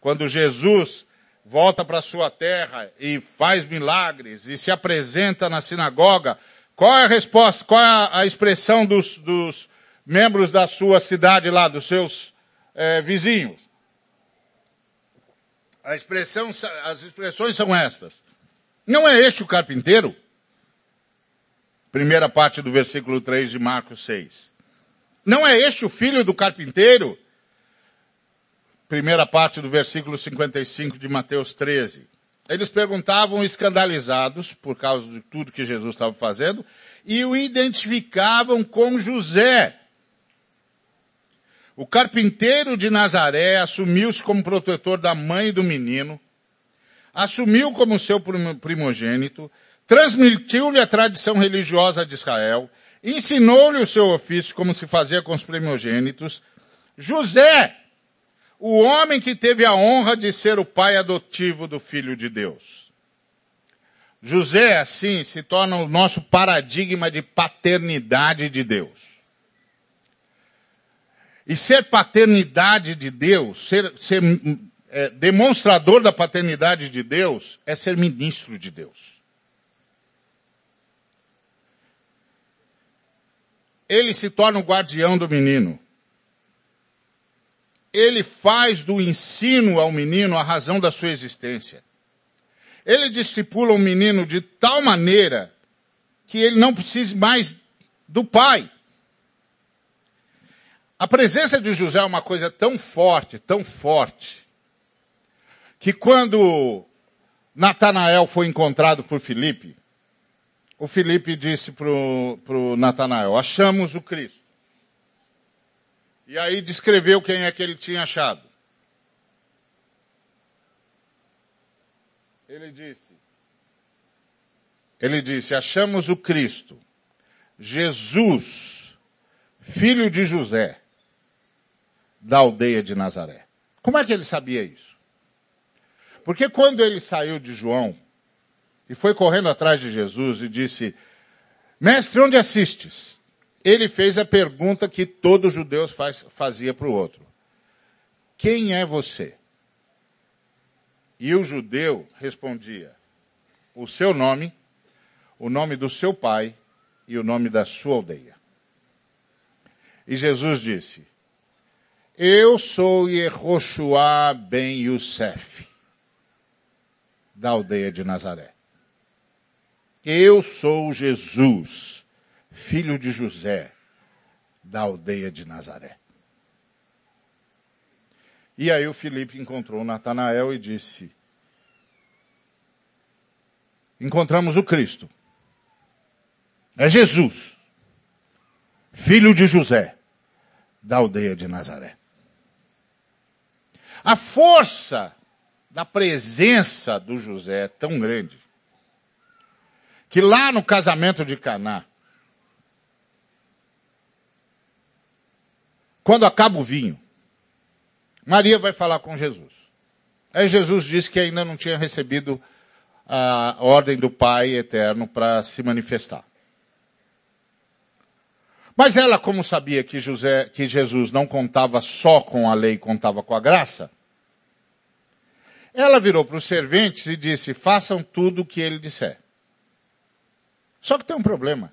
Quando Jesus volta para sua terra e faz milagres e se apresenta na sinagoga, qual é a resposta, qual é a expressão dos, dos membros da sua cidade lá, dos seus é, vizinhos? A expressão, as expressões são estas. Não é este o carpinteiro? Primeira parte do versículo 3 de Marcos 6. Não é este o filho do carpinteiro? Primeira parte do versículo 55 de Mateus 13. Eles perguntavam escandalizados por causa de tudo que Jesus estava fazendo e o identificavam com José. O carpinteiro de Nazaré assumiu-se como protetor da mãe do menino, assumiu como seu primogênito, transmitiu-lhe a tradição religiosa de Israel, ensinou-lhe o seu ofício como se fazia com os primogênitos. José, o homem que teve a honra de ser o pai adotivo do Filho de Deus. José, assim, se torna o nosso paradigma de paternidade de Deus. E ser paternidade de Deus, ser, ser é, demonstrador da paternidade de Deus, é ser ministro de Deus. Ele se torna o guardião do menino. Ele faz do ensino ao menino a razão da sua existência. ele discipula um menino de tal maneira que ele não precise mais do pai. A presença de José é uma coisa tão forte, tão forte, que quando Natanael foi encontrado por Filipe, o Filipe disse para o Natanael, achamos o Cristo. E aí descreveu quem é que ele tinha achado. Ele disse, ele disse, achamos o Cristo, Jesus, filho de José, da aldeia de Nazaré. Como é que ele sabia isso? Porque quando ele saiu de João e foi correndo atrás de Jesus e disse, mestre, onde assistes? Ele fez a pergunta que todo judeu faz, fazia para o outro. Quem é você? E o judeu respondia: o seu nome, o nome do seu pai e o nome da sua aldeia. E Jesus disse: Eu sou Yehoshua ben Yosef, da aldeia de Nazaré. Eu sou Jesus, filho de José, da aldeia de Nazaré. E aí o Felipe encontrou Natanael e disse: Encontramos o Cristo. É Jesus, filho de José, da aldeia de Nazaré. A força da presença do José é tão grande que lá no casamento de Caná, quando acaba o vinho, Maria vai falar com Jesus. Aí Jesus disse que ainda não tinha recebido a ordem do Pai eterno para se manifestar. Mas ela, como sabia que, José, que Jesus não contava só com a lei, contava com a graça, ela virou para os serventes e disse, façam tudo o que ele disser. Só que tem um problema.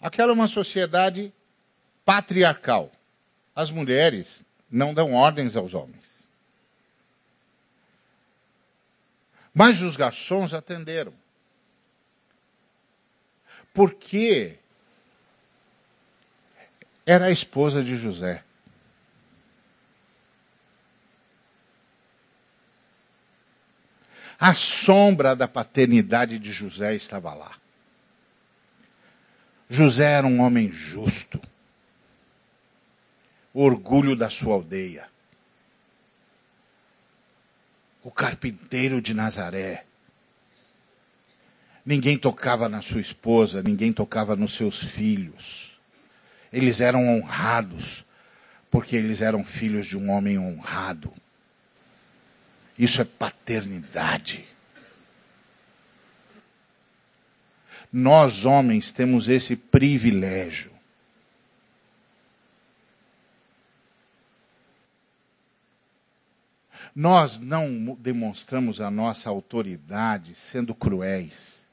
Aquela é uma sociedade patriarcal. As mulheres não dão ordens aos homens. Mas os garçons atenderam. Porque era a esposa de José. A sombra da paternidade de José estava lá. José era um homem justo orgulho da sua aldeia. O carpinteiro de Nazaré. Ninguém tocava na sua esposa, ninguém tocava nos seus filhos. Eles eram honrados, porque eles eram filhos de um homem honrado. Isso é paternidade. Nós homens temos esse privilégio. Nós não demonstramos a nossa autoridade sendo cruéis.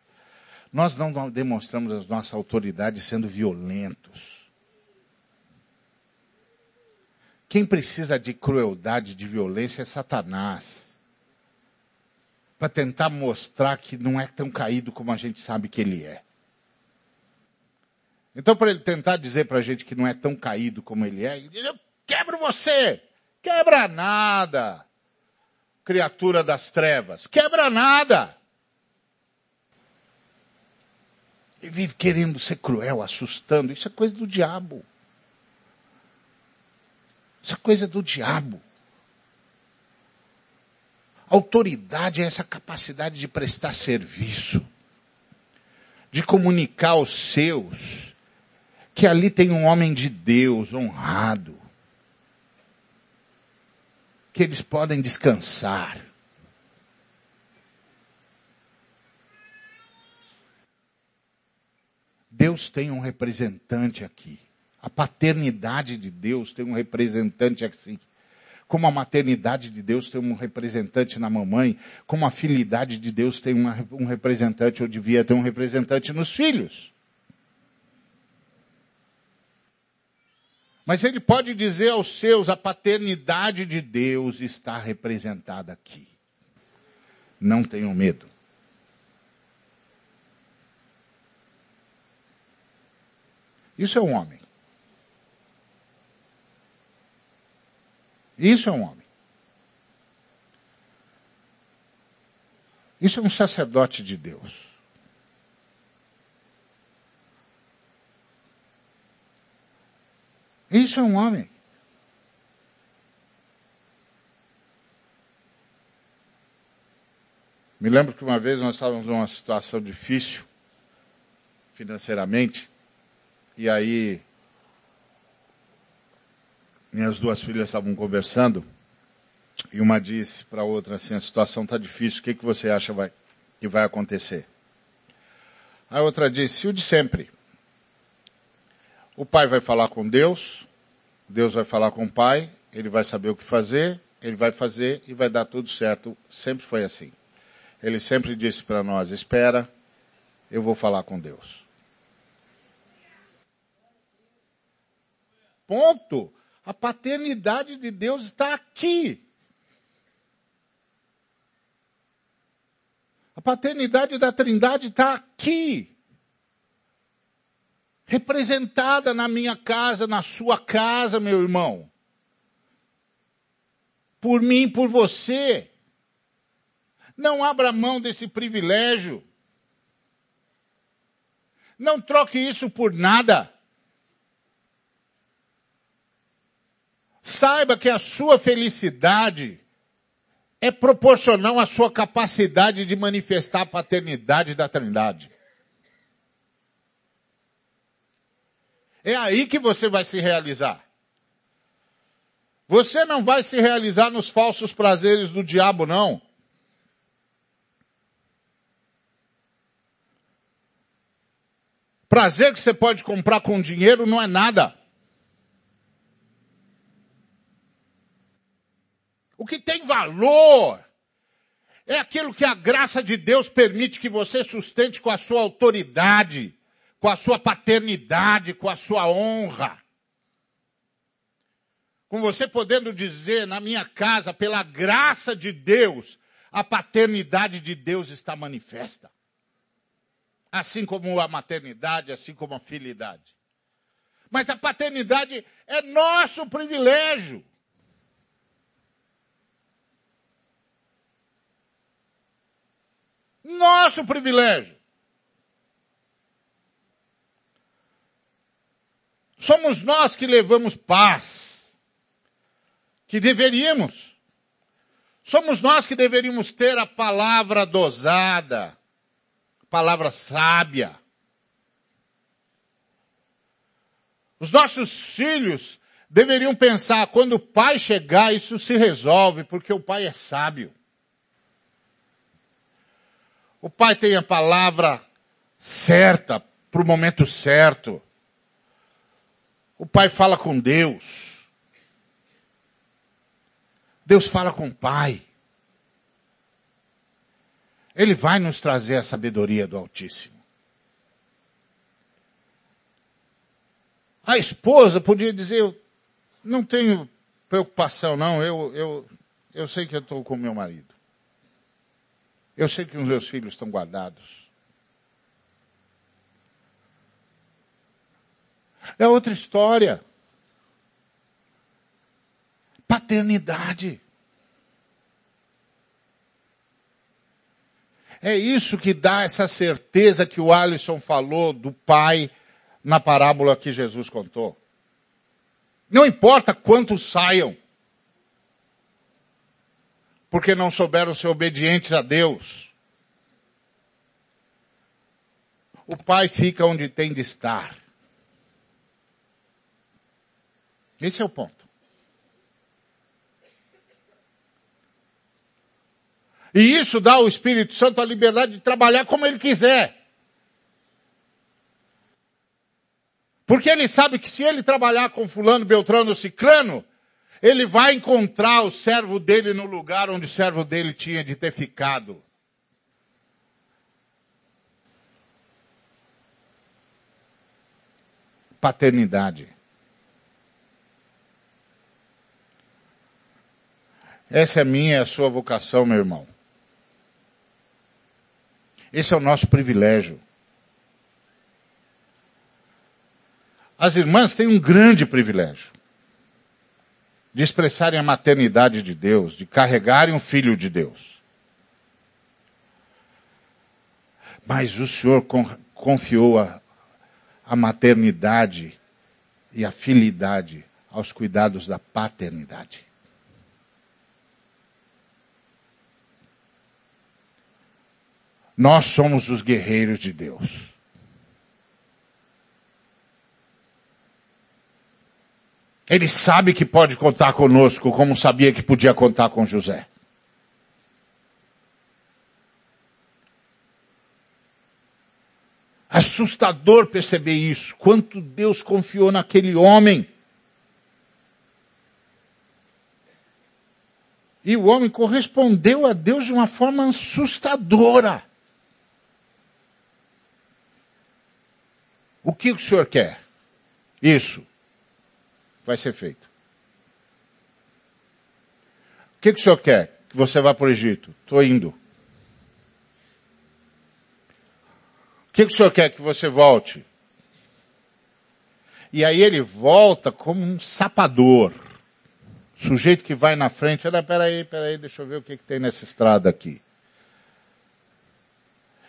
Nós não demonstramos a nossa autoridade sendo violentos. Quem precisa de crueldade, de violência é Satanás. Para tentar mostrar que não é tão caído como a gente sabe que ele é. Então, para ele tentar dizer para a gente que não é tão caído como ele é, ele diz: Eu quebro você! Quebra nada! criatura das trevas. Quebra nada. E vive querendo ser cruel, assustando. Isso é coisa do diabo. Isso é coisa do diabo. Autoridade é essa capacidade de prestar serviço, de comunicar aos seus que ali tem um homem de Deus honrado, que eles podem descansar. Deus tem um representante aqui. A paternidade de Deus tem um representante aqui. Como a maternidade de Deus tem um representante na mamãe, como a filidade de Deus tem uma, um representante, ou devia ter um representante nos filhos. Mas ele pode dizer aos seus: a paternidade de Deus está representada aqui. Não tenham medo. Isso é um homem. Isso é um homem. Isso é um sacerdote de Deus. Isso é um homem. Me lembro que uma vez nós estávamos numa situação difícil financeiramente, e aí minhas duas filhas estavam conversando, e uma disse para a outra assim, a situação está difícil, o que, que você acha vai, que vai acontecer? A outra disse, o de sempre. O pai vai falar com Deus, Deus vai falar com o pai, ele vai saber o que fazer, ele vai fazer e vai dar tudo certo. Sempre foi assim. Ele sempre disse para nós, espera, eu vou falar com Deus. Ponto. A paternidade de Deus está aqui. A paternidade da Trindade está aqui. Representada na minha casa, na sua casa, meu irmão. Por mim, por você. Não abra mão desse privilégio. Não troque isso por nada. Saiba que a sua felicidade é proporcional à sua capacidade de manifestar a paternidade da Trindade. É aí que você vai se realizar. Você não vai se realizar nos falsos prazeres do diabo, não. Prazer que você pode comprar com dinheiro não é nada. O que tem valor é aquilo que a graça de Deus permite que você sustente com a sua autoridade, com a sua paternidade, com a sua honra. Com você podendo dizer, na minha casa, pela graça de Deus, a paternidade de Deus está manifesta assim como a maternidade, assim como a filidade. Mas a paternidade é nosso privilégio. Nosso privilégio. Somos nós que levamos paz, que deveríamos. Somos nós que deveríamos ter a palavra dosada, palavra sábia. Os nossos filhos deveriam pensar, quando o pai chegar, isso se resolve, porque o pai é sábio. O pai tem a palavra certa, para o momento certo. O pai fala com Deus. Deus fala com o pai. Ele vai nos trazer a sabedoria do Altíssimo. A esposa podia dizer, não tenho preocupação não, eu, eu, eu sei que eu estou com meu marido. Eu sei que os meus filhos estão guardados. É outra história. Paternidade. É isso que dá essa certeza que o Alisson falou do pai na parábola que Jesus contou. Não importa quantos saiam, porque não souberam ser obedientes a Deus. O pai fica onde tem de estar. Esse é o ponto. E isso dá ao Espírito Santo a liberdade de trabalhar como ele quiser. Porque ele sabe que se ele trabalhar com fulano, beltrano, ciclano, ele vai encontrar o servo dele no lugar onde o servo dele tinha de ter ficado. Paternidade. Essa é a minha e a sua vocação, meu irmão. Esse é o nosso privilégio. as irmãs têm um grande privilégio de expressarem a maternidade de Deus, de carregarem um filho de Deus. Mas o Senhor confiou a, a maternidade e a filidade aos cuidados da paternidade. Nós somos os guerreiros de Deus. Ele sabe que pode contar conosco, como sabia que podia contar com José. Assustador perceber isso. Quanto Deus confiou naquele homem. E o homem correspondeu a Deus de uma forma assustadora. O que o senhor quer? Isso vai ser feito. O que, que o senhor quer? Que você vá para o Egito? Estou indo. O que, que o senhor quer? Que você volte. E aí ele volta como um sapador. Sujeito que vai na frente, olha, peraí, peraí, deixa eu ver o que, que tem nessa estrada aqui.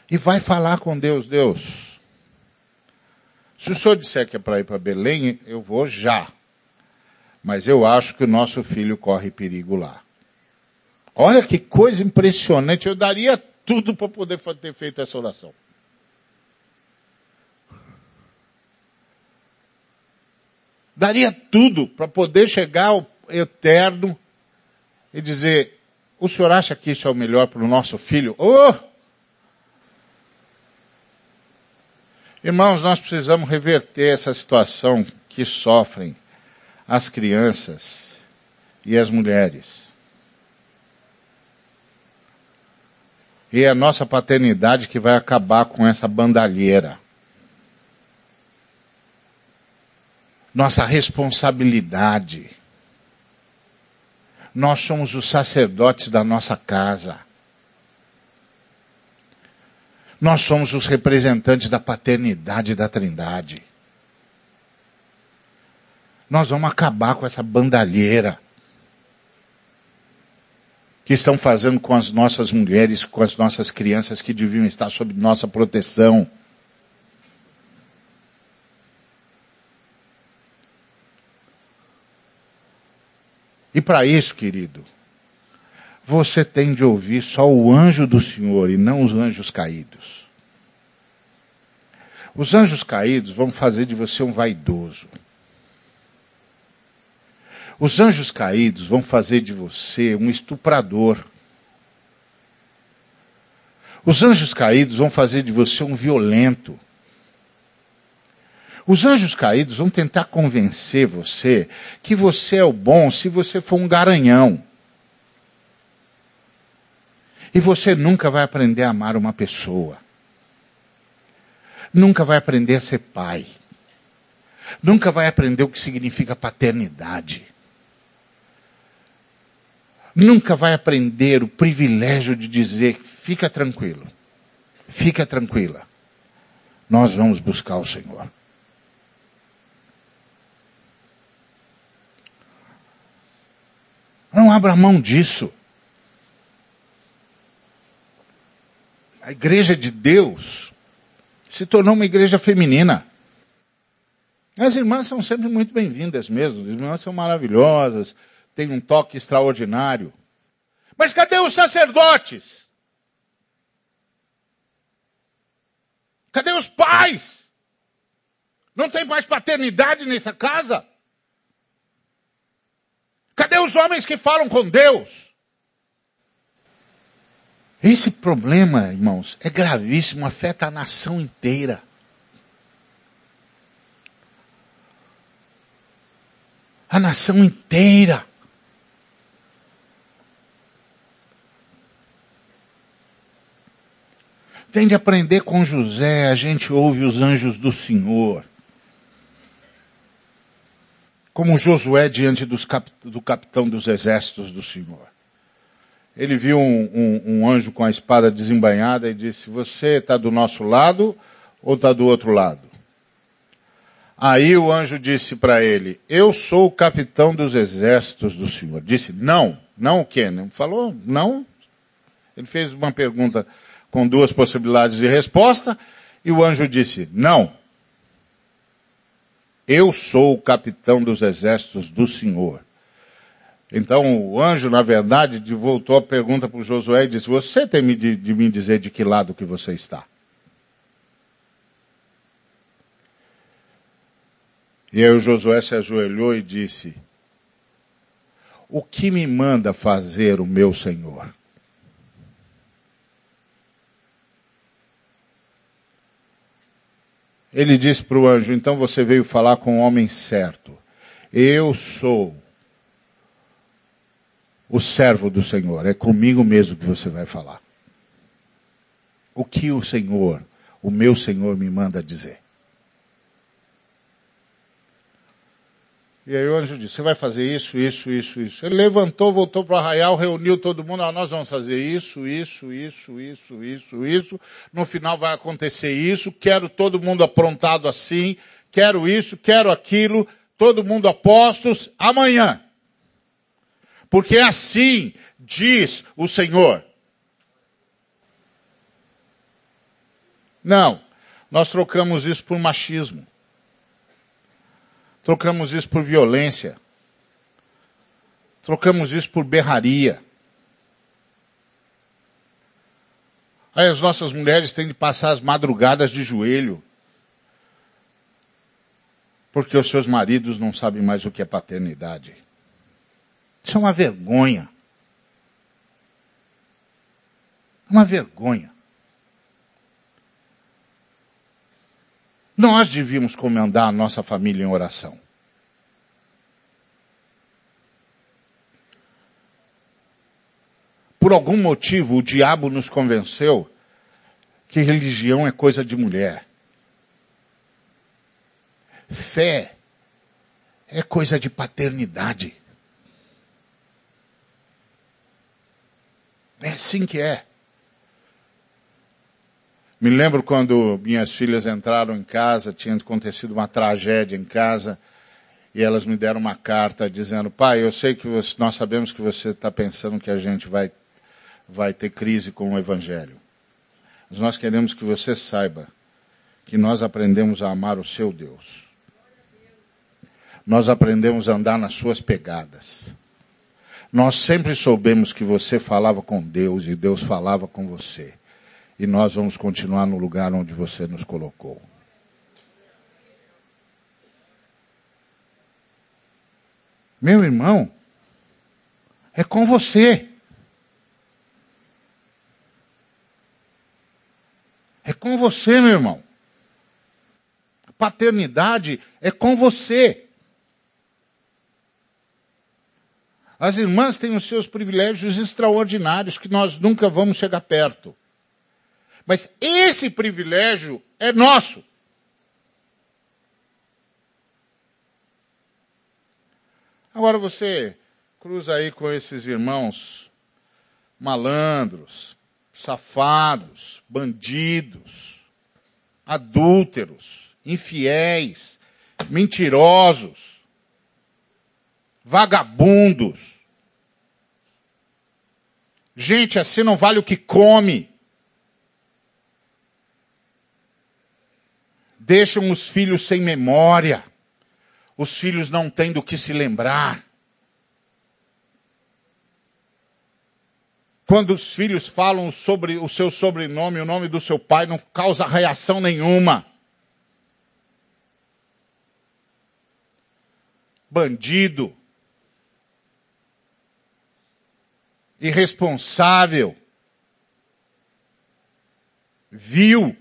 E vai falar com Deus, Deus. Se o senhor disser que é para ir para Belém, eu vou já mas eu acho que o nosso filho corre perigo lá. Olha que coisa impressionante, eu daria tudo para poder ter feito essa oração. Daria tudo para poder chegar ao eterno e dizer: o senhor acha que isso é o melhor para o nosso filho? Oh! Irmãos, nós precisamos reverter essa situação que sofrem as crianças e as mulheres. E é a nossa paternidade que vai acabar com essa bandalheira. Nossa responsabilidade. Nós somos os sacerdotes da nossa casa. Nós somos os representantes da paternidade da Trindade. Nós vamos acabar com essa bandalheira que estão fazendo com as nossas mulheres, com as nossas crianças que deviam estar sob nossa proteção. E para isso, querido, você tem de ouvir só o anjo do Senhor e não os anjos caídos. Os anjos caídos vão fazer de você um vaidoso. Os anjos caídos vão fazer de você um estuprador. Os anjos caídos vão fazer de você um violento. Os anjos caídos vão tentar convencer você que você é o bom se você for um garanhão. E você nunca vai aprender a amar uma pessoa. Nunca vai aprender a ser pai. Nunca vai aprender o que significa paternidade nunca vai aprender o privilégio de dizer: fica tranquilo, fica tranquila, nós vamos buscar o Senhor. Não abra mão disso. A igreja de Deus se tornou uma igreja feminina. As irmãs são sempre muito bem-vindas mesmo. As irmãs são maravilhosas, tem um toque extraordinário. Mas cadê os sacerdotes? Cadê os pais? Não tem mais paternidade nessa casa? Cadê os homens que falam com Deus? Esse problema, irmãos, é gravíssimo, afeta a nação inteira. A nação inteira. Tem de aprender com José, a gente ouve os anjos do Senhor. Como Josué diante cap, do capitão dos exércitos do Senhor. Ele viu um, um, um anjo com a espada desembanhada e disse, você está do nosso lado ou está do outro lado? Aí o anjo disse para ele, eu sou o capitão dos exércitos do Senhor. Disse, não, não o quê? Falou, não. Ele fez uma pergunta com duas possibilidades de resposta, e o anjo disse, não. Eu sou o capitão dos exércitos do Senhor. Então o anjo, na verdade, voltou a pergunta para Josué e disse, você tem de, de me dizer de que lado que você está? E aí o Josué se ajoelhou e disse, o que me manda fazer o meu Senhor? Ele disse para o anjo, então você veio falar com o homem certo. Eu sou o servo do Senhor. É comigo mesmo que você vai falar. O que o Senhor, o meu Senhor me manda dizer. E aí o anjo disse, você vai fazer isso, isso, isso, isso. Ele levantou, voltou para o arraial, reuniu todo mundo, ah, nós vamos fazer isso, isso, isso, isso, isso, isso. No final vai acontecer isso, quero todo mundo aprontado assim, quero isso, quero aquilo, todo mundo a postos, amanhã. Porque assim diz o Senhor. Não, nós trocamos isso por machismo. Trocamos isso por violência. Trocamos isso por berraria. Aí as nossas mulheres têm de passar as madrugadas de joelho. Porque os seus maridos não sabem mais o que é paternidade. Isso é uma vergonha. Uma vergonha. Nós devíamos comandar a nossa família em oração. Por algum motivo, o diabo nos convenceu que religião é coisa de mulher. Fé é coisa de paternidade. É assim que é. Me lembro quando minhas filhas entraram em casa, tinha acontecido uma tragédia em casa, e elas me deram uma carta dizendo, pai, eu sei que você, nós sabemos que você está pensando que a gente vai, vai ter crise com o Evangelho. Mas nós queremos que você saiba que nós aprendemos a amar o seu Deus. Nós aprendemos a andar nas suas pegadas. Nós sempre soubemos que você falava com Deus e Deus falava com você e nós vamos continuar no lugar onde você nos colocou. Meu irmão, é com você. É com você, meu irmão. A paternidade é com você. As irmãs têm os seus privilégios extraordinários que nós nunca vamos chegar perto. Mas esse privilégio é nosso. Agora você cruza aí com esses irmãos malandros, safados, bandidos, adúlteros, infiéis, mentirosos, vagabundos. Gente assim não vale o que come. Deixam os filhos sem memória. Os filhos não têm do que se lembrar. Quando os filhos falam sobre o seu sobrenome, o nome do seu pai, não causa reação nenhuma. Bandido. Irresponsável. Vil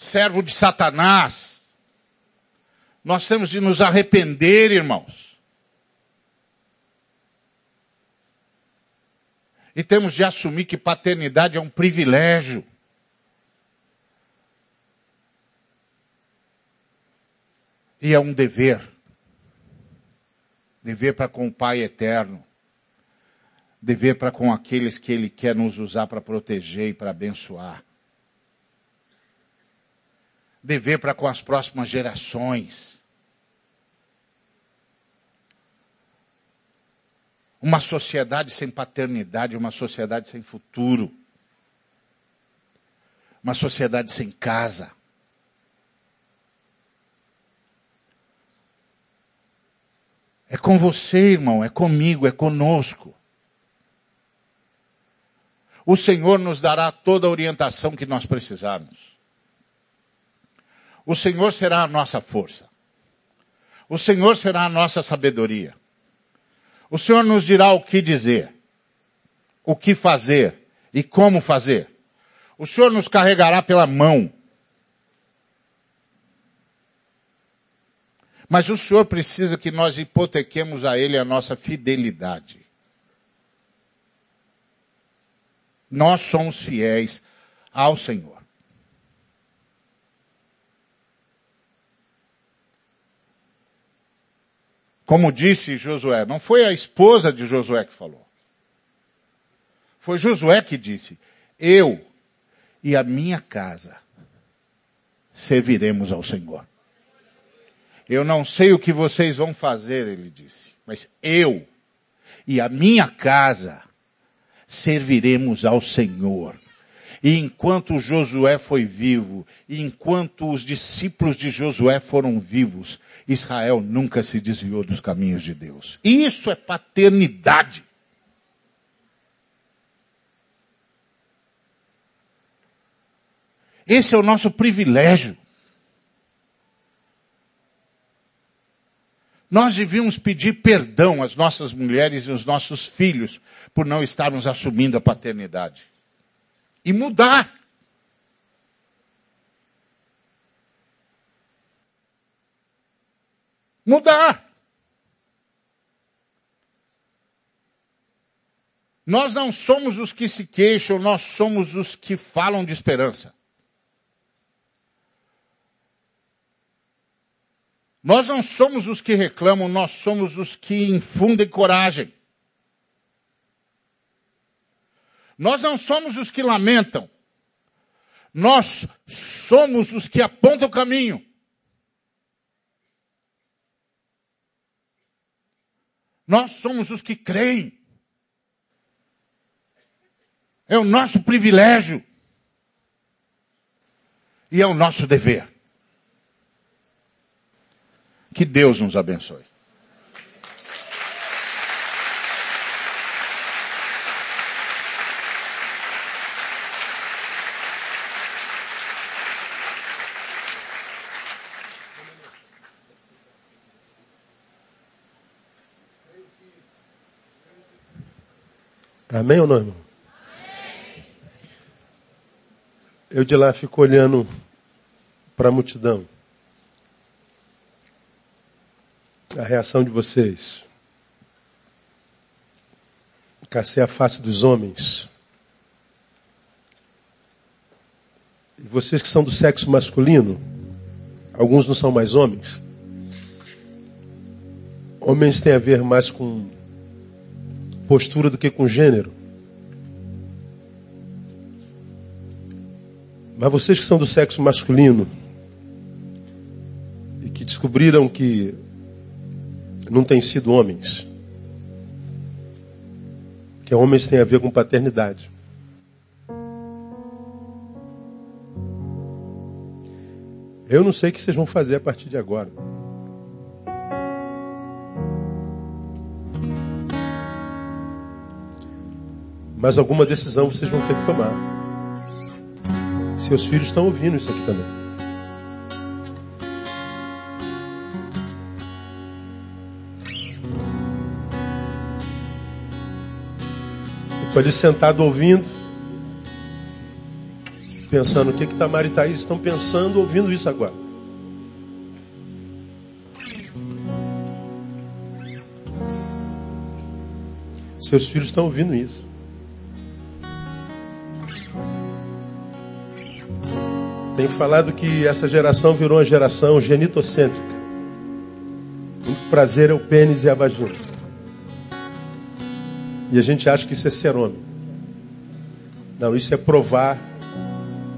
servo de Satanás. Nós temos de nos arrepender, irmãos. E temos de assumir que paternidade é um privilégio. E é um dever. Dever para com o Pai eterno. Dever para com aqueles que Ele quer nos usar para proteger e para abençoar. Dever para com as próximas gerações. Uma sociedade sem paternidade, uma sociedade sem futuro. Uma sociedade sem casa. É com você, irmão, é comigo, é conosco. O Senhor nos dará toda a orientação que nós precisarmos. O Senhor será a nossa força. O Senhor será a nossa sabedoria. O Senhor nos dirá o que dizer, o que fazer e como fazer. O Senhor nos carregará pela mão. Mas o Senhor precisa que nós hipotequemos a Ele a nossa fidelidade. Nós somos fiéis ao Senhor. Como disse Josué, não foi a esposa de Josué que falou. Foi Josué que disse: Eu e a minha casa serviremos ao Senhor. Eu não sei o que vocês vão fazer, ele disse, mas eu e a minha casa serviremos ao Senhor. E enquanto Josué foi vivo, e enquanto os discípulos de Josué foram vivos, Israel nunca se desviou dos caminhos de Deus. Isso é paternidade. Esse é o nosso privilégio. Nós devíamos pedir perdão às nossas mulheres e aos nossos filhos por não estarmos assumindo a paternidade. E mudar. Mudar. Nós não somos os que se queixam, nós somos os que falam de esperança. Nós não somos os que reclamam, nós somos os que infundem coragem. Nós não somos os que lamentam. Nós somos os que apontam o caminho. Nós somos os que creem. É o nosso privilégio. E é o nosso dever. Que Deus nos abençoe. Amém ou não, irmão? Eu de lá fico olhando para a multidão. a reação de vocês. Cacei a face dos homens. E vocês que são do sexo masculino, alguns não são mais homens. Homens têm a ver mais com postura do que com gênero. Mas vocês que são do sexo masculino e que descobriram que não têm sido homens. Que homens têm a ver com paternidade. Eu não sei o que vocês vão fazer a partir de agora. Mas alguma decisão vocês vão ter que tomar. Seus filhos estão ouvindo isso aqui também. Estou ali sentado ouvindo, pensando o que que Tamara e Thaís estão pensando ouvindo isso agora. Seus filhos estão ouvindo isso. Tenho falado que essa geração virou uma geração genitocêntrica. O prazer é o pênis e a vagina. E a gente acha que isso é ser homem. Não, isso é provar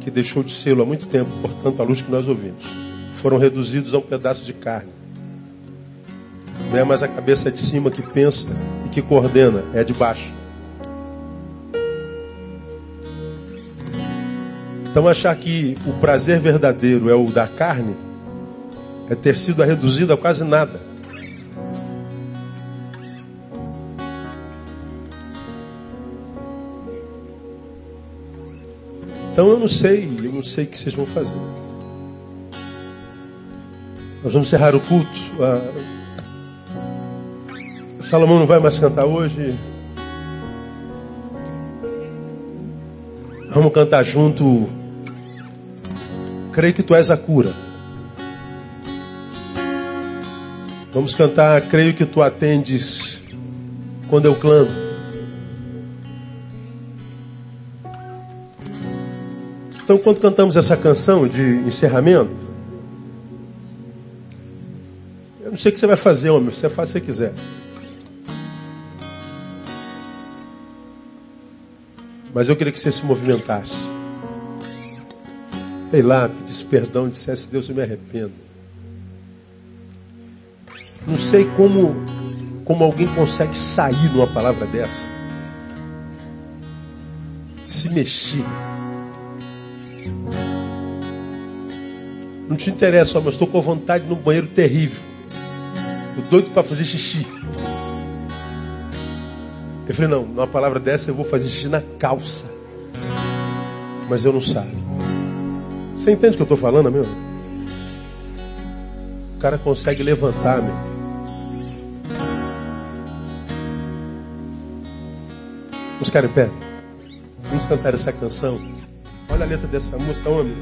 que deixou de sê-lo há muito tempo, portanto, a luz que nós ouvimos. Foram reduzidos a um pedaço de carne. Não é mais a cabeça de cima que pensa e que coordena, é de baixo. Então achar que o prazer verdadeiro é o da carne é ter sido reduzido a quase nada. Então eu não sei, eu não sei o que vocês vão fazer. Nós vamos encerrar o culto. Ah, Salomão não vai mais cantar hoje. Vamos cantar junto. Creio que tu és a cura. Vamos cantar. Creio que tu atendes quando eu clamo. Então, quando cantamos essa canção de encerramento, eu não sei o que você vai fazer, homem, você faz se você quiser. Mas eu queria que você se movimentasse. Sei lá, pedisse perdão, dissesse, Deus, eu me arrependo. Não sei como, como alguém consegue sair numa palavra dessa. Se mexer. Não te interessa, mas estou com vontade no banheiro terrível. Estou doido para fazer xixi. Eu falei, não, numa palavra dessa eu vou fazer xixi na calça. Mas eu não saio. Você entende o que eu estou falando, meu? O cara consegue levantar, meu. Vamos ficar em pé. Vamos cantar essa canção. Olha a letra dessa música, homem.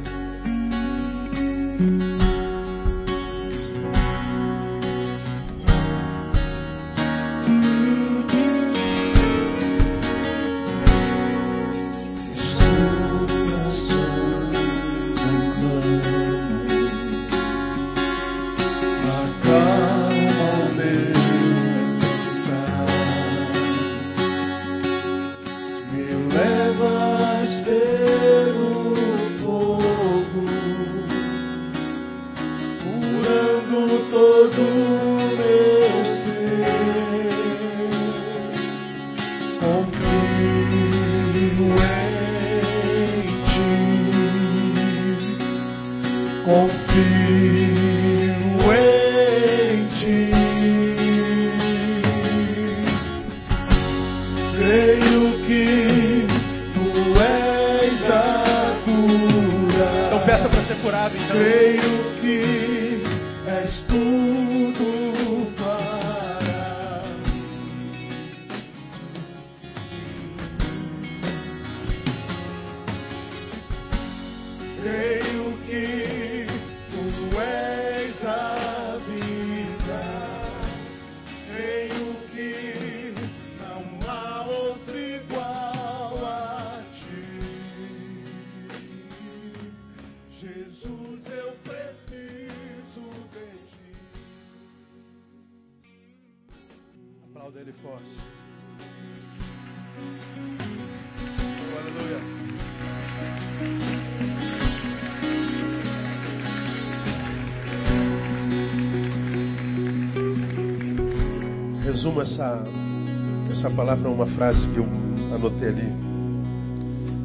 Essa palavra a uma frase que eu anotei ali.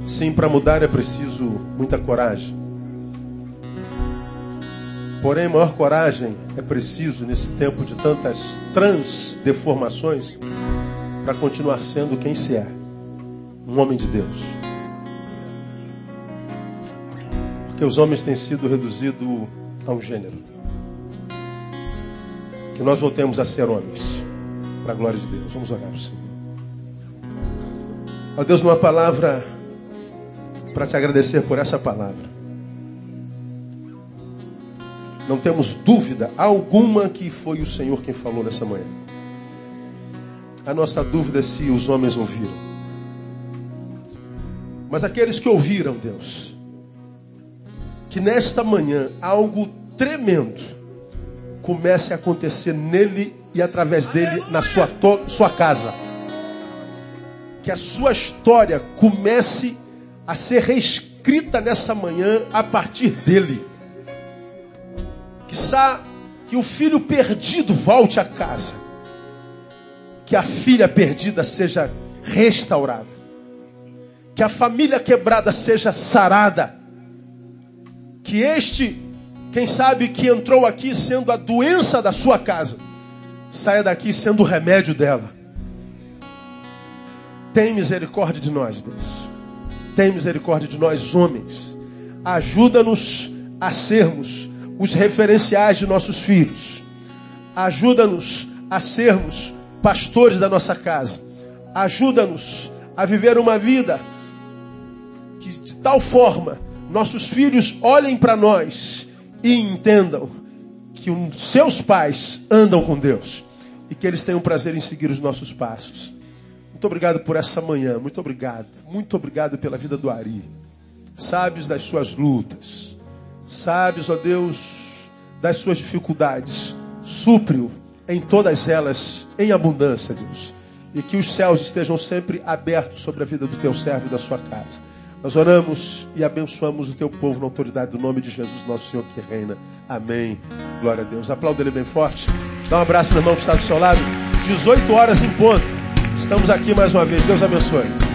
Sim, para mudar é preciso muita coragem. Porém, maior coragem é preciso nesse tempo de tantas transdeformações para continuar sendo quem se é, um homem de Deus. Porque os homens têm sido reduzidos a um gênero. Que nós voltemos a ser homens para a glória de Deus. Vamos orar Senhor. Ó Deus, uma palavra para te agradecer por essa palavra. Não temos dúvida alguma que foi o Senhor quem falou nessa manhã. A nossa dúvida é se os homens ouviram. Mas aqueles que ouviram, Deus, que nesta manhã algo tremendo comece a acontecer nele e através dele na sua, sua casa. Que a sua história comece a ser escrita nessa manhã a partir dele. Que, que o filho perdido volte a casa. Que a filha perdida seja restaurada. Que a família quebrada seja sarada. Que este, quem sabe que entrou aqui sendo a doença da sua casa, saia daqui sendo o remédio dela. Tem misericórdia de nós, Deus. Tem misericórdia de nós, homens. Ajuda-nos a sermos os referenciais de nossos filhos. Ajuda-nos a sermos pastores da nossa casa. Ajuda-nos a viver uma vida que de tal forma nossos filhos olhem para nós e entendam que os seus pais andam com Deus e que eles tenham prazer em seguir os nossos passos. Muito obrigado por essa manhã, muito obrigado. Muito obrigado pela vida do Ari. Sabes das suas lutas, sabes, ó Deus, das suas dificuldades. Supre-o em todas elas, em abundância, Deus. E que os céus estejam sempre abertos sobre a vida do teu servo e da sua casa. Nós oramos e abençoamos o teu povo na autoridade do nome de Jesus, nosso Senhor que reina. Amém. Glória a Deus. Aplauda ele bem forte. Dá um abraço no irmão que está do seu lado. 18 horas em ponto. Estamos aqui mais uma vez. Deus abençoe.